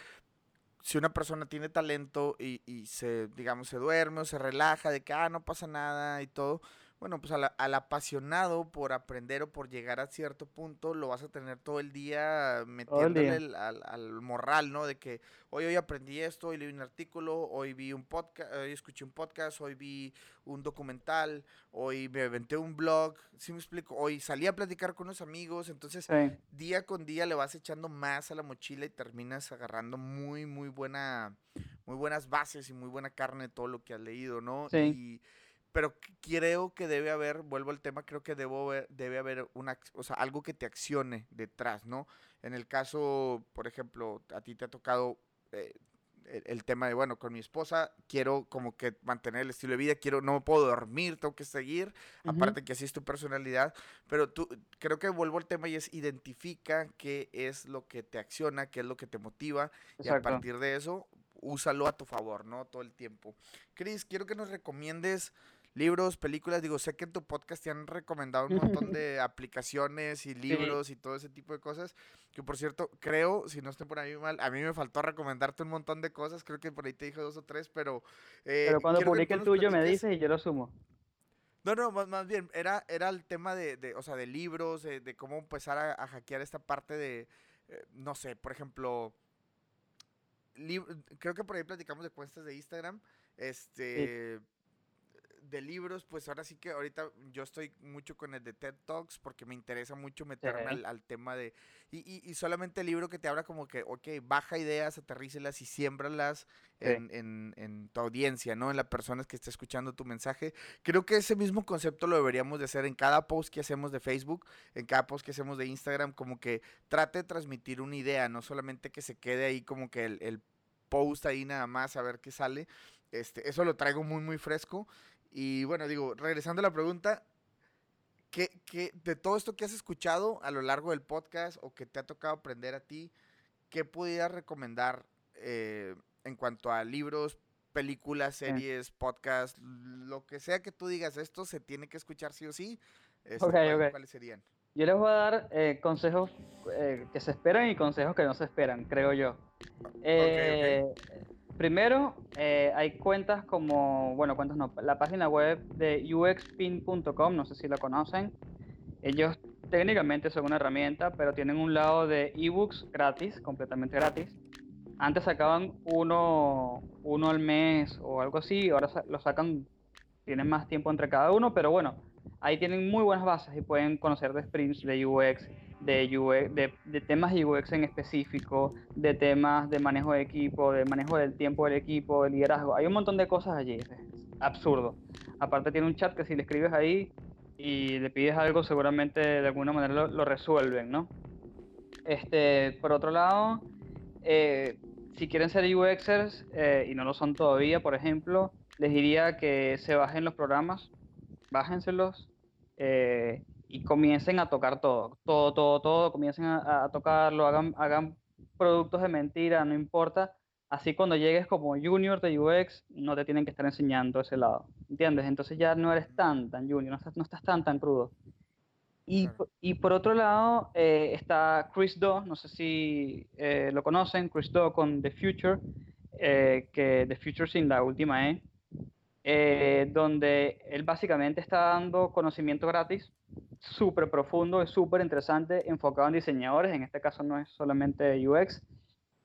si una persona tiene talento y, y se, digamos, se duerme o se relaja de que, ah, no pasa nada y todo, bueno, pues al, apasionado por aprender o por llegar a cierto punto, lo vas a tener todo el día metiéndole al, morral, ¿no? De que hoy, hoy aprendí esto, hoy leí un artículo, hoy vi un podcast, hoy escuché un podcast, hoy vi un documental, hoy me aventé un blog, ¿sí me explico? Hoy salí a platicar con unos amigos, entonces día con día le vas echando más a la mochila y terminas agarrando muy, muy buena, muy buenas bases y muy buena carne de todo lo que has leído, ¿no? Sí pero creo que debe haber, vuelvo al tema, creo que debo debe haber una, o sea, algo que te accione detrás, ¿no? En el caso, por ejemplo, a ti te ha tocado eh, el, tema de, bueno, con mi esposa quiero como que mantener el estilo de vida, quiero, no puedo dormir, tengo que seguir, aparte que así es tu personalidad, pero tú, creo que vuelvo al tema y es identifica qué es lo que te acciona, qué es lo que te motiva, y a partir de eso, úsalo a tu favor, ¿no? Todo el tiempo. Cris, quiero que nos recomiendes libros, películas. Digo, sé que en tu podcast te han recomendado un montón [LAUGHS] de aplicaciones y libros y todo ese tipo de cosas. Que por cierto, creo, si no estoy por ahí mal, a mí me faltó recomendarte un montón de cosas. Creo que por ahí te dije dos o tres, pero. Eh, pero cuando publique el tuyo me dices y yo lo sumo. No, no, más, bien, era, era el tema de, de, o sea, de libros, de, cómo empezar a, hackear esta parte de, eh, no sé, por ejemplo, creo que por ahí platicamos de cuentas de Instagram, este, de libros, pues ahora sí que ahorita yo estoy mucho con el de TED Talks porque me interesa mucho meterme al, tema de... Y, y, solamente el libro que te habla como que, ok, baja ideas, aterrícelas y siémbralas en, en, en, tu audiencia, ¿no? En la persona que está escuchando tu mensaje. Creo que ese mismo concepto lo deberíamos de hacer en cada post que hacemos de Facebook, en cada post que hacemos de Instagram, como que trate de transmitir una idea, no solamente que se quede ahí como que el, el post ahí nada más a ver qué sale. Este, eso lo traigo muy, muy fresco. Y bueno, digo, regresando a la pregunta, ¿qué, qué, de todo esto que has escuchado a lo largo del podcast o que te ha tocado aprender a ti, qué pudieras recomendar eh, en cuanto a libros, películas, series, podcasts, lo que sea que tú digas, esto se tiene que escuchar sí o sí? Este, ¿cuáles, serían? Yo les voy a dar eh, consejos eh, que se esperan y consejos que no se esperan, creo yo. Eh, Primero, eh, hay cuentas como, bueno, cuentas no, la página web de uxpin.com, no sé si la conocen. Ellos técnicamente son una herramienta, pero tienen un lado de ebooks gratis, completamente gratis. Antes sacaban uno, uno al mes o algo así, ahora lo sacan, tienen más tiempo entre cada uno, pero bueno, ahí tienen muy buenas bases y pueden conocer de sprints, de UX, de, de, temas de UX en específico, de temas de manejo de equipo, de manejo del tiempo del equipo, de liderazgo. Hay un montón de cosas allí, absurdo. Aparte tiene un chat que si le escribes ahí y le pides algo, seguramente de alguna manera lo, resuelven, ¿no? Este, por otro lado, eh, si quieren ser UXers eh, y no lo son todavía, por ejemplo, les diría que se bajen los programas, bájenselos. Eh, y comiencen a tocar todo, todo, todo, todo, comiencen a, tocarlo, hagan, hagan productos de mentira, no importa. Así cuando llegues como junior de UX, no te tienen que estar enseñando ese lado, ¿entiendes? Entonces ya no eres tan, tan junior, no estás, no estás tan, tan crudo. Y, y por otro lado eh, está Chris Do, no sé si eh, lo conocen, Chris Do con The Future, eh, que The Future sin la última E, eh, donde él básicamente está dando conocimiento gratis, súper profundo, es súper interesante, enfocado en diseñadores, en este caso no es solamente UX,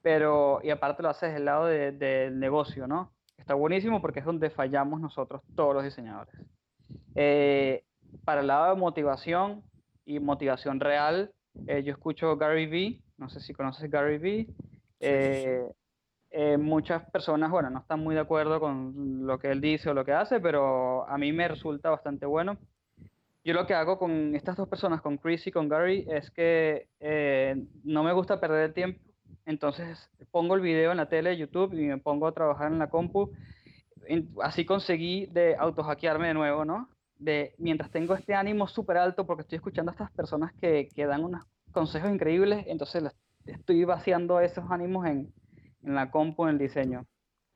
pero y aparte lo hace desde el lado del negocio, ¿no? Está buenísimo porque es donde fallamos nosotros, todos los diseñadores. Eh, para el lado de motivación y motivación real, eh, yo escucho Gary Vee, no sé si conoces Gary Vee. Eh, muchas personas, bueno, no están muy de acuerdo con lo que él dice o lo que hace, pero a mí me resulta bastante bueno. Yo lo que hago con estas dos personas, con Chris y con Gary, es que eh, no me gusta perder tiempo. Entonces pongo el video en la tele de YouTube y me pongo a trabajar en la compu. Así conseguí de autohackearme de nuevo, ¿no? De, mientras tengo este ánimo súper alto porque estoy escuchando a estas personas que, que dan unos consejos increíbles, entonces estoy vaciando esos ánimos en, en la compu, en el diseño.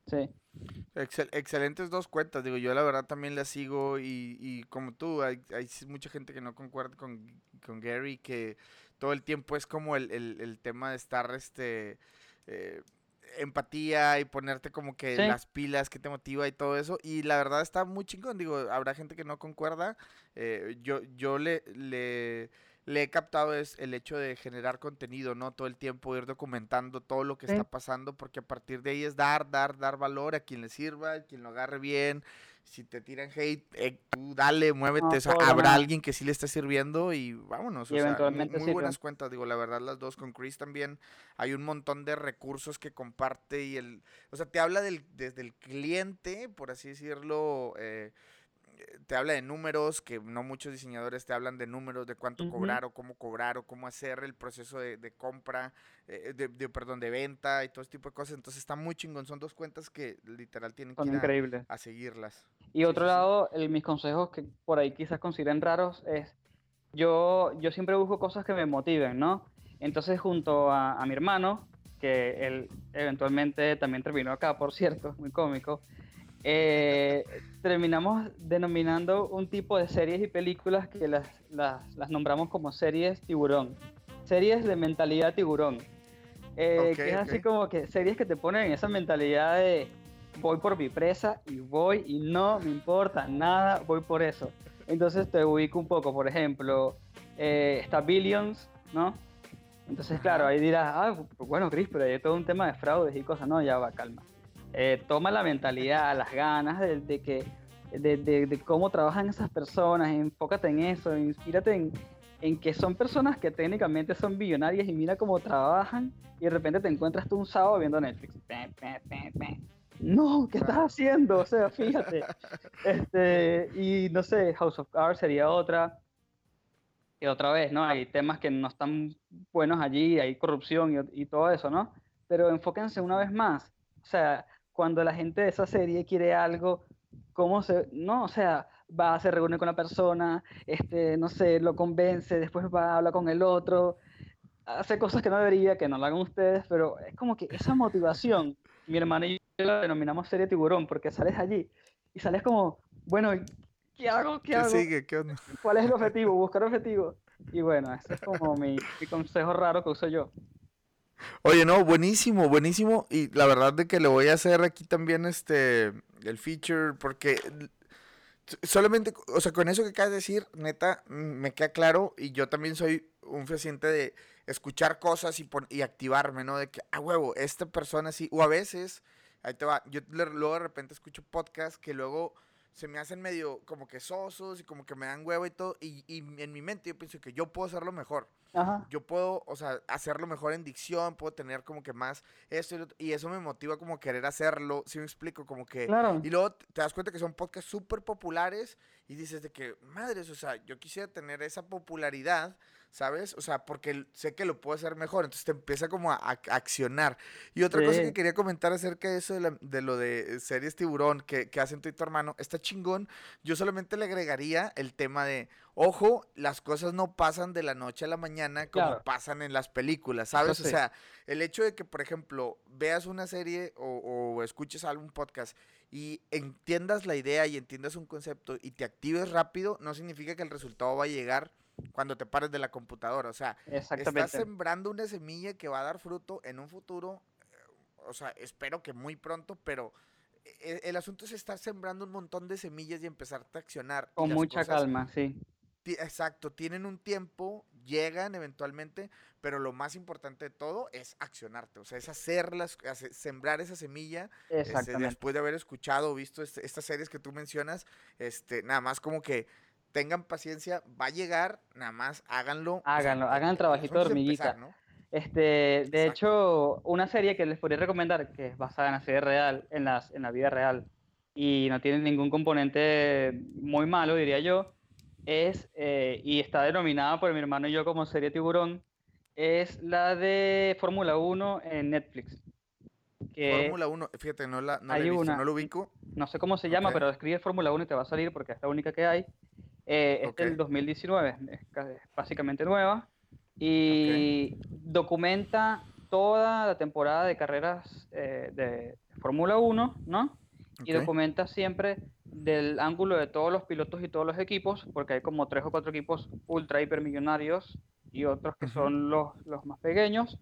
Sí. excelentes dos cuentas, digo, yo la verdad también las sigo y, y como tú, hay, hay, mucha gente que no concuerda con, con, Gary, que todo el tiempo es como el, el, el tema de estar, este, eh, empatía y ponerte como que las pilas que te motiva y todo eso, y la verdad está muy chingón, digo, habrá gente que no concuerda, eh, yo, yo le... le le he captado es el hecho de generar contenido, ¿no? Todo el tiempo ir documentando todo lo que está pasando, porque a partir de ahí es dar, dar, dar valor a quien le sirva, a quien lo agarre bien. Si te tiran hate, eh, tú dale, muévete. habrá alguien que sí le esté sirviendo y vámonos. o sea, muy, buenas cuentas, digo, la verdad, las dos con Chris también. Hay un montón de recursos que comparte y el. O sea, te habla del, desde el cliente, por así decirlo. Eh, te habla de números, que no muchos diseñadores te hablan de números, de cuánto cobrar o cómo cobrar o cómo hacer el proceso de, compra, eh, de, perdón, de venta y todo ese tipo de cosas. Entonces está muy chingón. Son dos cuentas que literal tienen que ir a, seguirlas. Y otro lado, mis consejos que por ahí quizás consideren raros es, yo, yo siempre busco cosas que me motiven, ¿no? Entonces junto a, a mi hermano, que él eventualmente también terminó acá, por cierto, muy cómico, eh, terminamos denominando un tipo de series y películas que las, las, nombramos como series tiburón. Series de mentalidad tiburón. Eh, que es así como que series que te ponen en esa mentalidad de voy por mi presa y voy y no me importa nada, voy por eso. Entonces te ubico un poco, por ejemplo, eh, está Billions, ¿no? Entonces, claro, ahí dirás, ah, bueno, Chris, pero hay todo un tema de fraudes y cosas, no, ya va, calma. Eh, toma la mentalidad, las ganas de, que, de, cómo trabajan esas personas, enfócate en eso, inspírate en, en, que son personas que técnicamente son billonarias y mira cómo trabajan y de repente te encuentras tú un sábado viendo Netflix. No, ¿qué estás haciendo? O sea, [LAUGHS] fíjate. Este, y no sé, House of Cards sería otra. Y otra vez, ¿no? Hay temas que no están buenos allí, hay corrupción y, y todo eso, ¿no? Pero enfóquense una vez más. O sea, cuando la gente de esa serie quiere algo, ¿cómo se...? No, o sea, va, se reúne con la persona, este, no sé, lo convence, después va, habla con el otro, hace cosas que no debería, que no lo hagan ustedes, pero es como que esa motivación, mi hermano y yo la denominamos serie tiburón, porque sales allí y sales como, bueno, ¿qué hago? ¿Qué, hago? Sigue? ¿Qué ¿Cuál es el objetivo? Buscar objetivo. Y bueno, ese es como mi, mi consejo raro que uso yo. Oye, no, buenísimo, buenísimo. Y la verdad de que le voy a hacer aquí también este el feature, porque solamente, o sea, con eso que acabas de decir, neta, me queda claro, y yo también soy un fehaciente de escuchar cosas y, y activarme, ¿no? De que, a huevo, esta persona sí, o a veces, ahí te va, yo luego de repente escucho podcast que luego se me hacen medio como que sosos y como que me dan huevo y todo, y, y en mi mente yo pienso que yo puedo hacerlo mejor. Yo puedo, o sea, hacerlo mejor en dicción, puedo tener como que más esto y, eso me motiva como querer hacerlo, si me explico, como que... Y luego te das cuenta que son podcasts súper populares y dices de que, madres, o sea, yo quisiera tener esa popularidad ¿sabes? O sea, porque sé que lo puedo hacer mejor, entonces te empieza como a, accionar. Y otra cosa que quería comentar acerca de eso, de, lo de series tiburón que, que hacen tú y tu hermano, está chingón. Yo solamente le agregaría el tema de, ojo, las cosas no pasan de la noche a la mañana como pasan en las películas, ¿sabes? O sea, el hecho de que, por ejemplo, veas una serie o, o escuches algún podcast y entiendas la idea y entiendas un concepto y te actives rápido, no significa que el resultado va a llegar cuando te pares de la computadora. O sea, estás sembrando una semilla que va a dar fruto en un futuro, eh, o sea, espero que muy pronto, pero e, el, asunto es estar sembrando un montón de semillas y empezarte a accionar. Con mucha calma, sí. Exacto, tienen un tiempo, llegan eventualmente, pero lo más importante de todo es accionarte, o sea, es hacerlas, sembrar esa semilla. Este, después de haber escuchado o visto este, estas series que tú mencionas, este, nada más como que tengan paciencia, va a llegar, nada más háganlo. Háganlo, hagan el trabajito de hormiguita. Este, de hecho, una serie que les podría recomendar, que es basada en la serie real, en, las, en la vida real, y no tiene ningún componente muy malo, diría yo, es, eh, y está denominada por mi hermano y yo como serie tiburón, es la de Fórmula 1 en Netflix. Fórmula 1, fíjate, no la, no no lo ubico. No sé cómo se llama, pero escribe Fórmula 1 y te va a salir porque es la única que hay. Eh, es del 2019, es básicamente nueva, y documenta toda la temporada de carreras eh, de Fórmula 1, ¿no? Y documenta siempre del ángulo de todos los pilotos y todos los equipos, porque hay como tres o cuatro equipos ultra hipermillonarios y otros que son los, los, más pequeños,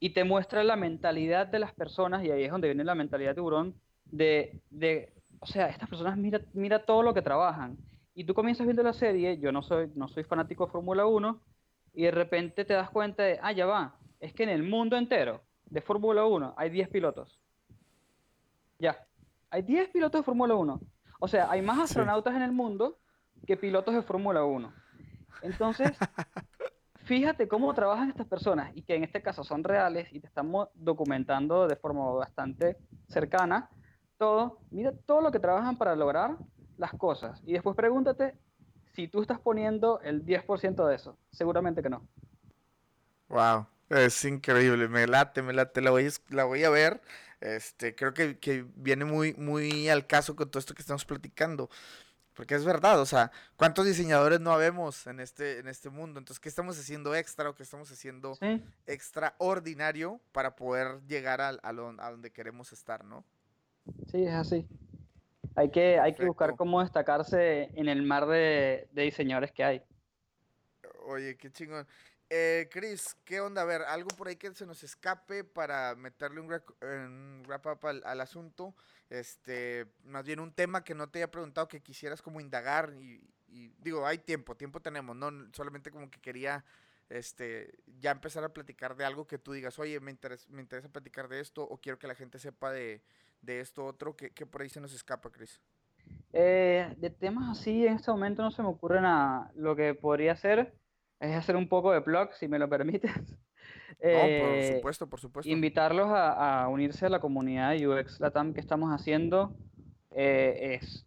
y te muestra la mentalidad de las personas, y ahí es donde viene la mentalidad de tiburón, de, de o sea, estas personas mira, mira todo lo que trabajan, y tú comienzas viendo la serie, yo no soy, no soy fanático de Fórmula 1, y de repente te das cuenta de, ah, ya va, es que en el mundo entero de Fórmula 1 hay 10 pilotos. Ya, hay 10 pilotos de Fórmula 1. O sea, hay más astronautas en el mundo que pilotos de Fórmula 1. Entonces, [LAUGHS] fíjate cómo trabajan estas personas y que en este caso son reales y te estamos documentando de forma bastante cercana todo. Mira todo lo que trabajan para lograr las cosas y después pregúntate si tú estás poniendo el 10% de eso. Seguramente que no. Wow, es increíble, me late, me late, la voy, a, la voy a ver. Este, creo que, que, viene muy, muy al caso con todo esto que estamos platicando. Porque es verdad, o sea, ¿cuántos diseñadores no habemos en este, en este mundo? Entonces, ¿qué estamos haciendo extra o qué estamos haciendo extraordinario para poder llegar a, a, a donde queremos estar, no? Sí, es así. Hay que, hay que buscar cómo destacarse en el mar de, de diseñadores que hay. Oye, qué chingón. Eh, Chris, ¿qué onda? A ver, algo por ahí que se nos escape para meterle un, wrap up al, asunto. Este, más bien un tema que no te haya preguntado que quisieras como indagar y, digo, hay tiempo, tiempo tenemos, no solamente como que quería este, ya empezar a platicar de algo que tú digas, oye, me interesa, me interesa platicar de esto o quiero que la gente sepa de, esto otro, que, por ahí se nos escapa, Chris. Eh, de temas así en este momento no se me ocurre nada. Lo que podría ser es hacer un poco de blog, si me lo permites. [LAUGHS] No, por eh, supuesto, por supuesto. Invitarlos a, unirse a la comunidad de UX Latam que estamos haciendo. Eh, es,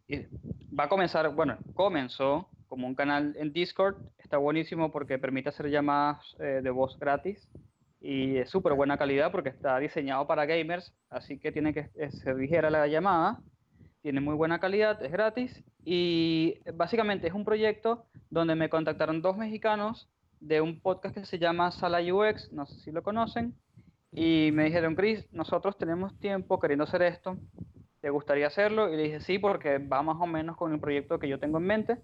va a comenzar, bueno, comenzó como un canal en Discord. Está buenísimo porque permite hacer llamadas eh, de voz gratis y es súper buena calidad porque está diseñado para gamers, así que tiene que ser ligera la llamada tiene muy buena calidad, es gratis y básicamente es un proyecto donde me contactaron dos mexicanos de un podcast que se llama Sala UX, no sé si lo conocen, y me dijeron, Chris, nosotros tenemos tiempo queriendo hacer esto, ¿te gustaría hacerlo? Y le dije, sí, porque va más o menos con el proyecto que yo tengo en mente.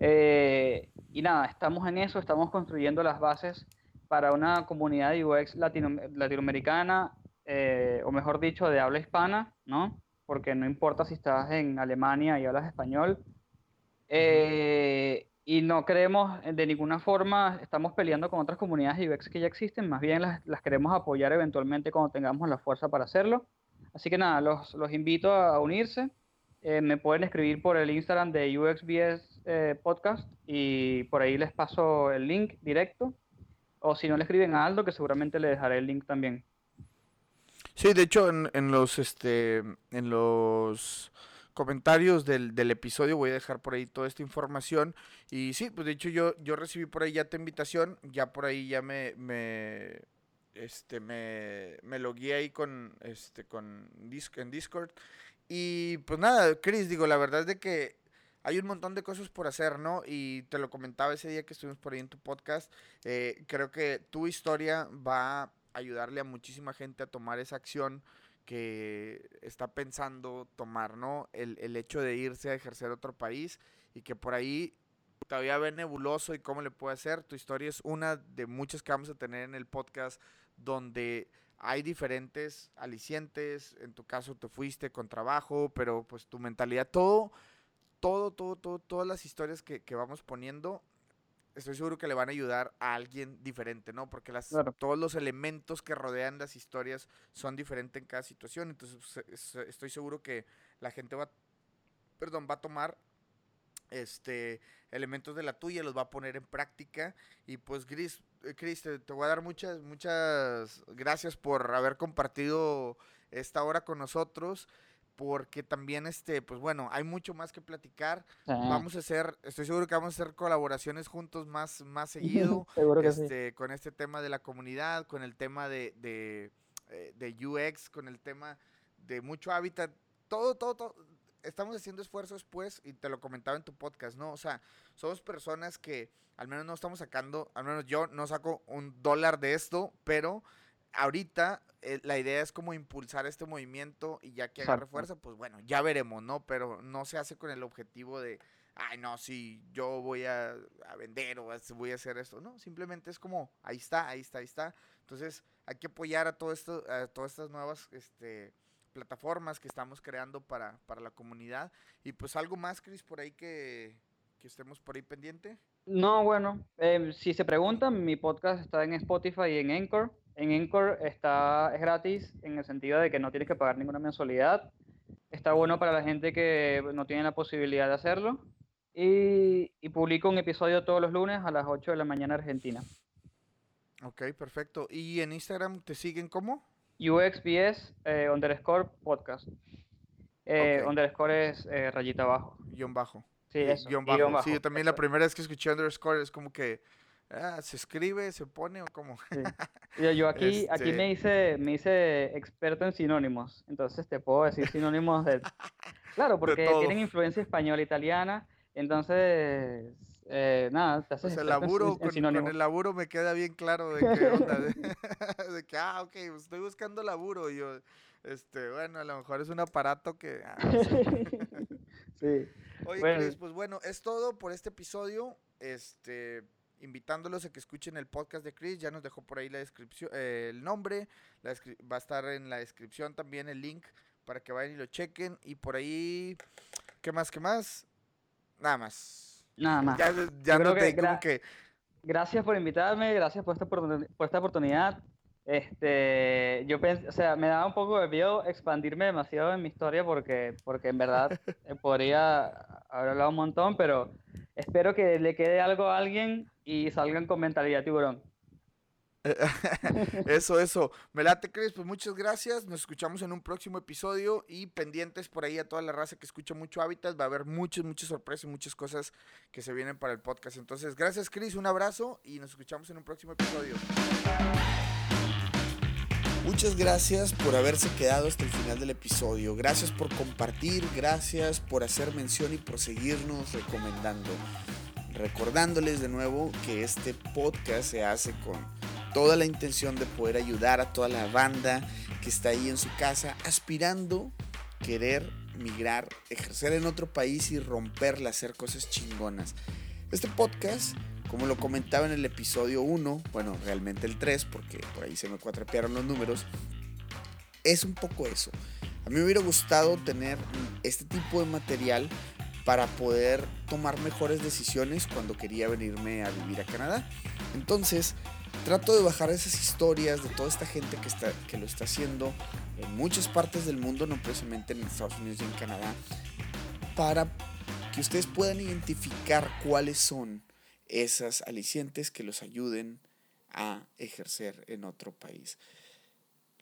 Eh, y nada, estamos en eso, estamos construyendo las bases para una comunidad de UX latinoamericana, eh, o mejor dicho, de habla hispana, ¿no? porque no importa si estás en Alemania y hablas español. Eh, y no creemos de ninguna forma, estamos peleando con otras comunidades UX que ya existen, más bien las, las, queremos apoyar eventualmente cuando tengamos la fuerza para hacerlo. Así que nada, los, los invito a unirse. Eh, me pueden escribir por el Instagram de UXBS eh, Podcast y por ahí les paso el link directo. O si no, le escriben a Aldo, que seguramente le dejaré el link también. Sí, de hecho, en, los este en los comentarios del, episodio voy a dejar por ahí toda esta información. Y sí, pues de hecho yo, yo recibí por ahí ya tu invitación, ya por ahí ya me, me este me, me logué ahí con este con en Discord. Y pues nada, Chris, digo, la verdad es de que hay un montón de cosas por hacer, ¿no? Y te lo comentaba ese día que estuvimos por ahí en tu podcast. Eh, creo que tu historia va ayudarle a muchísima gente a tomar esa acción que está pensando tomar, ¿no? El, el hecho de irse a ejercer otro país y que por ahí todavía ve nebuloso y cómo le puede hacer. Tu historia es una de muchas que vamos a tener en el podcast donde hay diferentes alicientes. En tu caso te fuiste con trabajo, pero pues tu mentalidad, todo, todo, todo, todo todas las historias que, que vamos poniendo estoy seguro que le van a ayudar a alguien diferente, ¿no? Porque las, todos los elementos que rodean las historias son diferentes en cada situación. Entonces, pues, estoy seguro que la gente va, perdón, va a tomar este elementos de la tuya, los va a poner en práctica. Y pues, Chris, eh, Chris te, te voy a dar muchas, muchas gracias por haber compartido esta hora con nosotros porque también, este, pues bueno, hay mucho más que platicar. Vamos a hacer, estoy seguro que vamos a hacer colaboraciones juntos más, más [LAUGHS] seguido. este, Con este tema de la comunidad, con el tema de, de, eh, de UX, con el tema de mucho hábitat. Todo, todo, todo. Estamos haciendo esfuerzos, pues, y te lo comentaba en tu podcast, ¿no? O sea, somos personas que al menos no estamos sacando, al menos yo no saco un dólar de esto, pero ahorita eh, la idea es como impulsar este movimiento y ya que agarre fuerza, pues bueno, ya veremos, ¿no? Pero no se hace con el objetivo de, ay, no, si yo voy a, vender o voy a hacer esto, no, simplemente es como, ahí está, ahí está, ahí está. Entonces, hay que apoyar a todo esto, a todas estas nuevas, este, plataformas que estamos creando para, para la comunidad. Y pues algo más, Chris, por ahí que, que estemos por ahí pendiente. No, bueno, eh, si se preguntan, mi podcast está en Spotify y en Anchor. En Encore está, es gratis en el sentido de que no tienes que pagar ninguna mensualidad. Está bueno para la gente que no tiene la posibilidad de hacerlo. Y, publico un episodio todos los lunes a las 8 de la mañana Argentina. Ok, perfecto. ¿Y en Instagram te siguen cómo? UXBS eh, underscore podcast. Eh, Underscore es eh, rayita abajo. Guión bajo. Sí, eso. Guión bajo. sí, también la primera vez que escuché underscore es como que Ah, se escribe, se pone o cómo. [LAUGHS] Yo, aquí, aquí este me hice, me hice experto en sinónimos, entonces te puedo decir sinónimos de... Claro, [LAUGHS] porque tienen influencia española, italiana, entonces, eh, nada, te haces el laburo, con, el laburo me queda bien claro de qué onda, [LAUGHS] de, que, ah, ok, estoy buscando laburo, y yo, este, bueno, a lo mejor es un aparato que... Ah, Sí. Oye, Chris, pues bueno, es todo por este episodio. Este, invitándolos a que escuchen el podcast de Chris. Ya nos dejó por ahí la descripción, eh, el nombre. va a estar en la descripción también el link para que vayan y lo chequen. Y por ahí, ¿qué más? ¿Qué más? Nada más. Nada más. Ya, no te, como que... Gracias por invitarme, gracias por esta, por esta oportunidad. Este, yo pensé, o sea, me daba un poco de miedo expandirme demasiado en mi historia porque, porque en verdad [LAUGHS] eh, podría haber hablado un montón, pero espero que le quede algo a alguien y salgan con mentalidad tiburón. [LAUGHS] eso, eso. Me late, Chris. Pues muchas gracias. Nos escuchamos en un próximo episodio y pendientes por ahí a toda la raza que escucha mucho Hábitat. Va a haber muchas, muchas sorpresas y muchas cosas que se vienen para el podcast. Entonces, gracias, Chris. Un abrazo y nos escuchamos en un próximo episodio. Muchas gracias por haberse quedado hasta el final del episodio. Gracias por compartir, gracias por hacer mención y por seguirnos recomendando. Recordándoles de nuevo que este podcast se hace con toda la intención de poder ayudar a toda la banda que está ahí en su casa aspirando querer migrar, ejercer en otro país y romperla, hacer cosas chingonas. Este podcast, como lo comentaba en el episodio 1, bueno, realmente el 3, porque por ahí se me cuatrapearon los números, es un poco eso. A mí me hubiera gustado tener este tipo de material para poder tomar mejores decisiones cuando quería venirme a vivir a Canadá. Entonces, trato de bajar esas historias de toda esta gente que, está, que lo está haciendo en muchas partes del mundo, no precisamente en Estados Unidos y en Canadá, para que ustedes puedan identificar cuáles son esas alicientes que los ayuden a ejercer en otro país.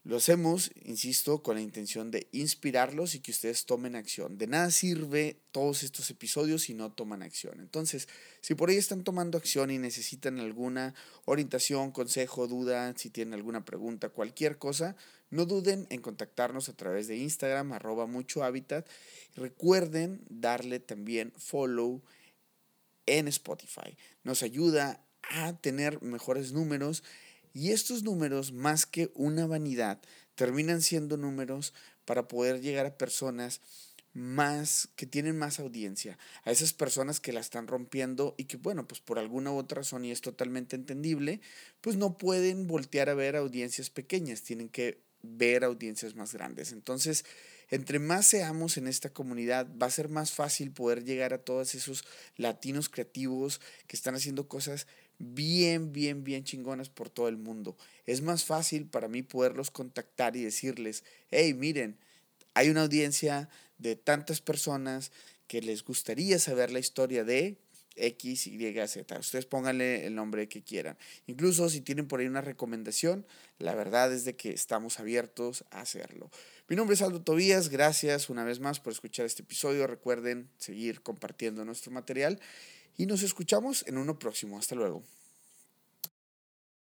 Lo hacemos, insisto, con la intención de inspirarlos y que ustedes tomen acción. De nada sirve todos estos episodios si no toman acción. Entonces, si por ahí están tomando acción y necesitan alguna orientación, consejo, duda, si tienen alguna pregunta, cualquier cosa, no duden en contactarnos a través de Instagram, arroba mucho hábitat. Recuerden darle también follow en Spotify. Nos ayuda a tener mejores números y estos números, más que una vanidad, terminan siendo números para poder llegar a personas más que tienen más audiencia, a esas personas que la están rompiendo y que bueno, pues por alguna u otra razón y es totalmente entendible, pues no pueden voltear a ver audiencias pequeñas, tienen que ver audiencias más grandes. Entonces, entre más seamos en esta comunidad, va a ser más fácil poder llegar a todos esos latinos creativos que están haciendo cosas bien, bien, bien chingonas por todo el mundo. Es más fácil para mí poderlos contactar y decirles, hey, miren, hay una audiencia de tantas personas que les gustaría saber la historia de X, Y, Z. Ustedes pónganle el nombre que quieran. Incluso si tienen por ahí una recomendación, la verdad es de que estamos abiertos a hacerlo. Mi nombre es Aldo Tobías, gracias una vez más por escuchar este episodio. Recuerden seguir compartiendo nuestro material y nos escuchamos en uno próximo. Hasta luego.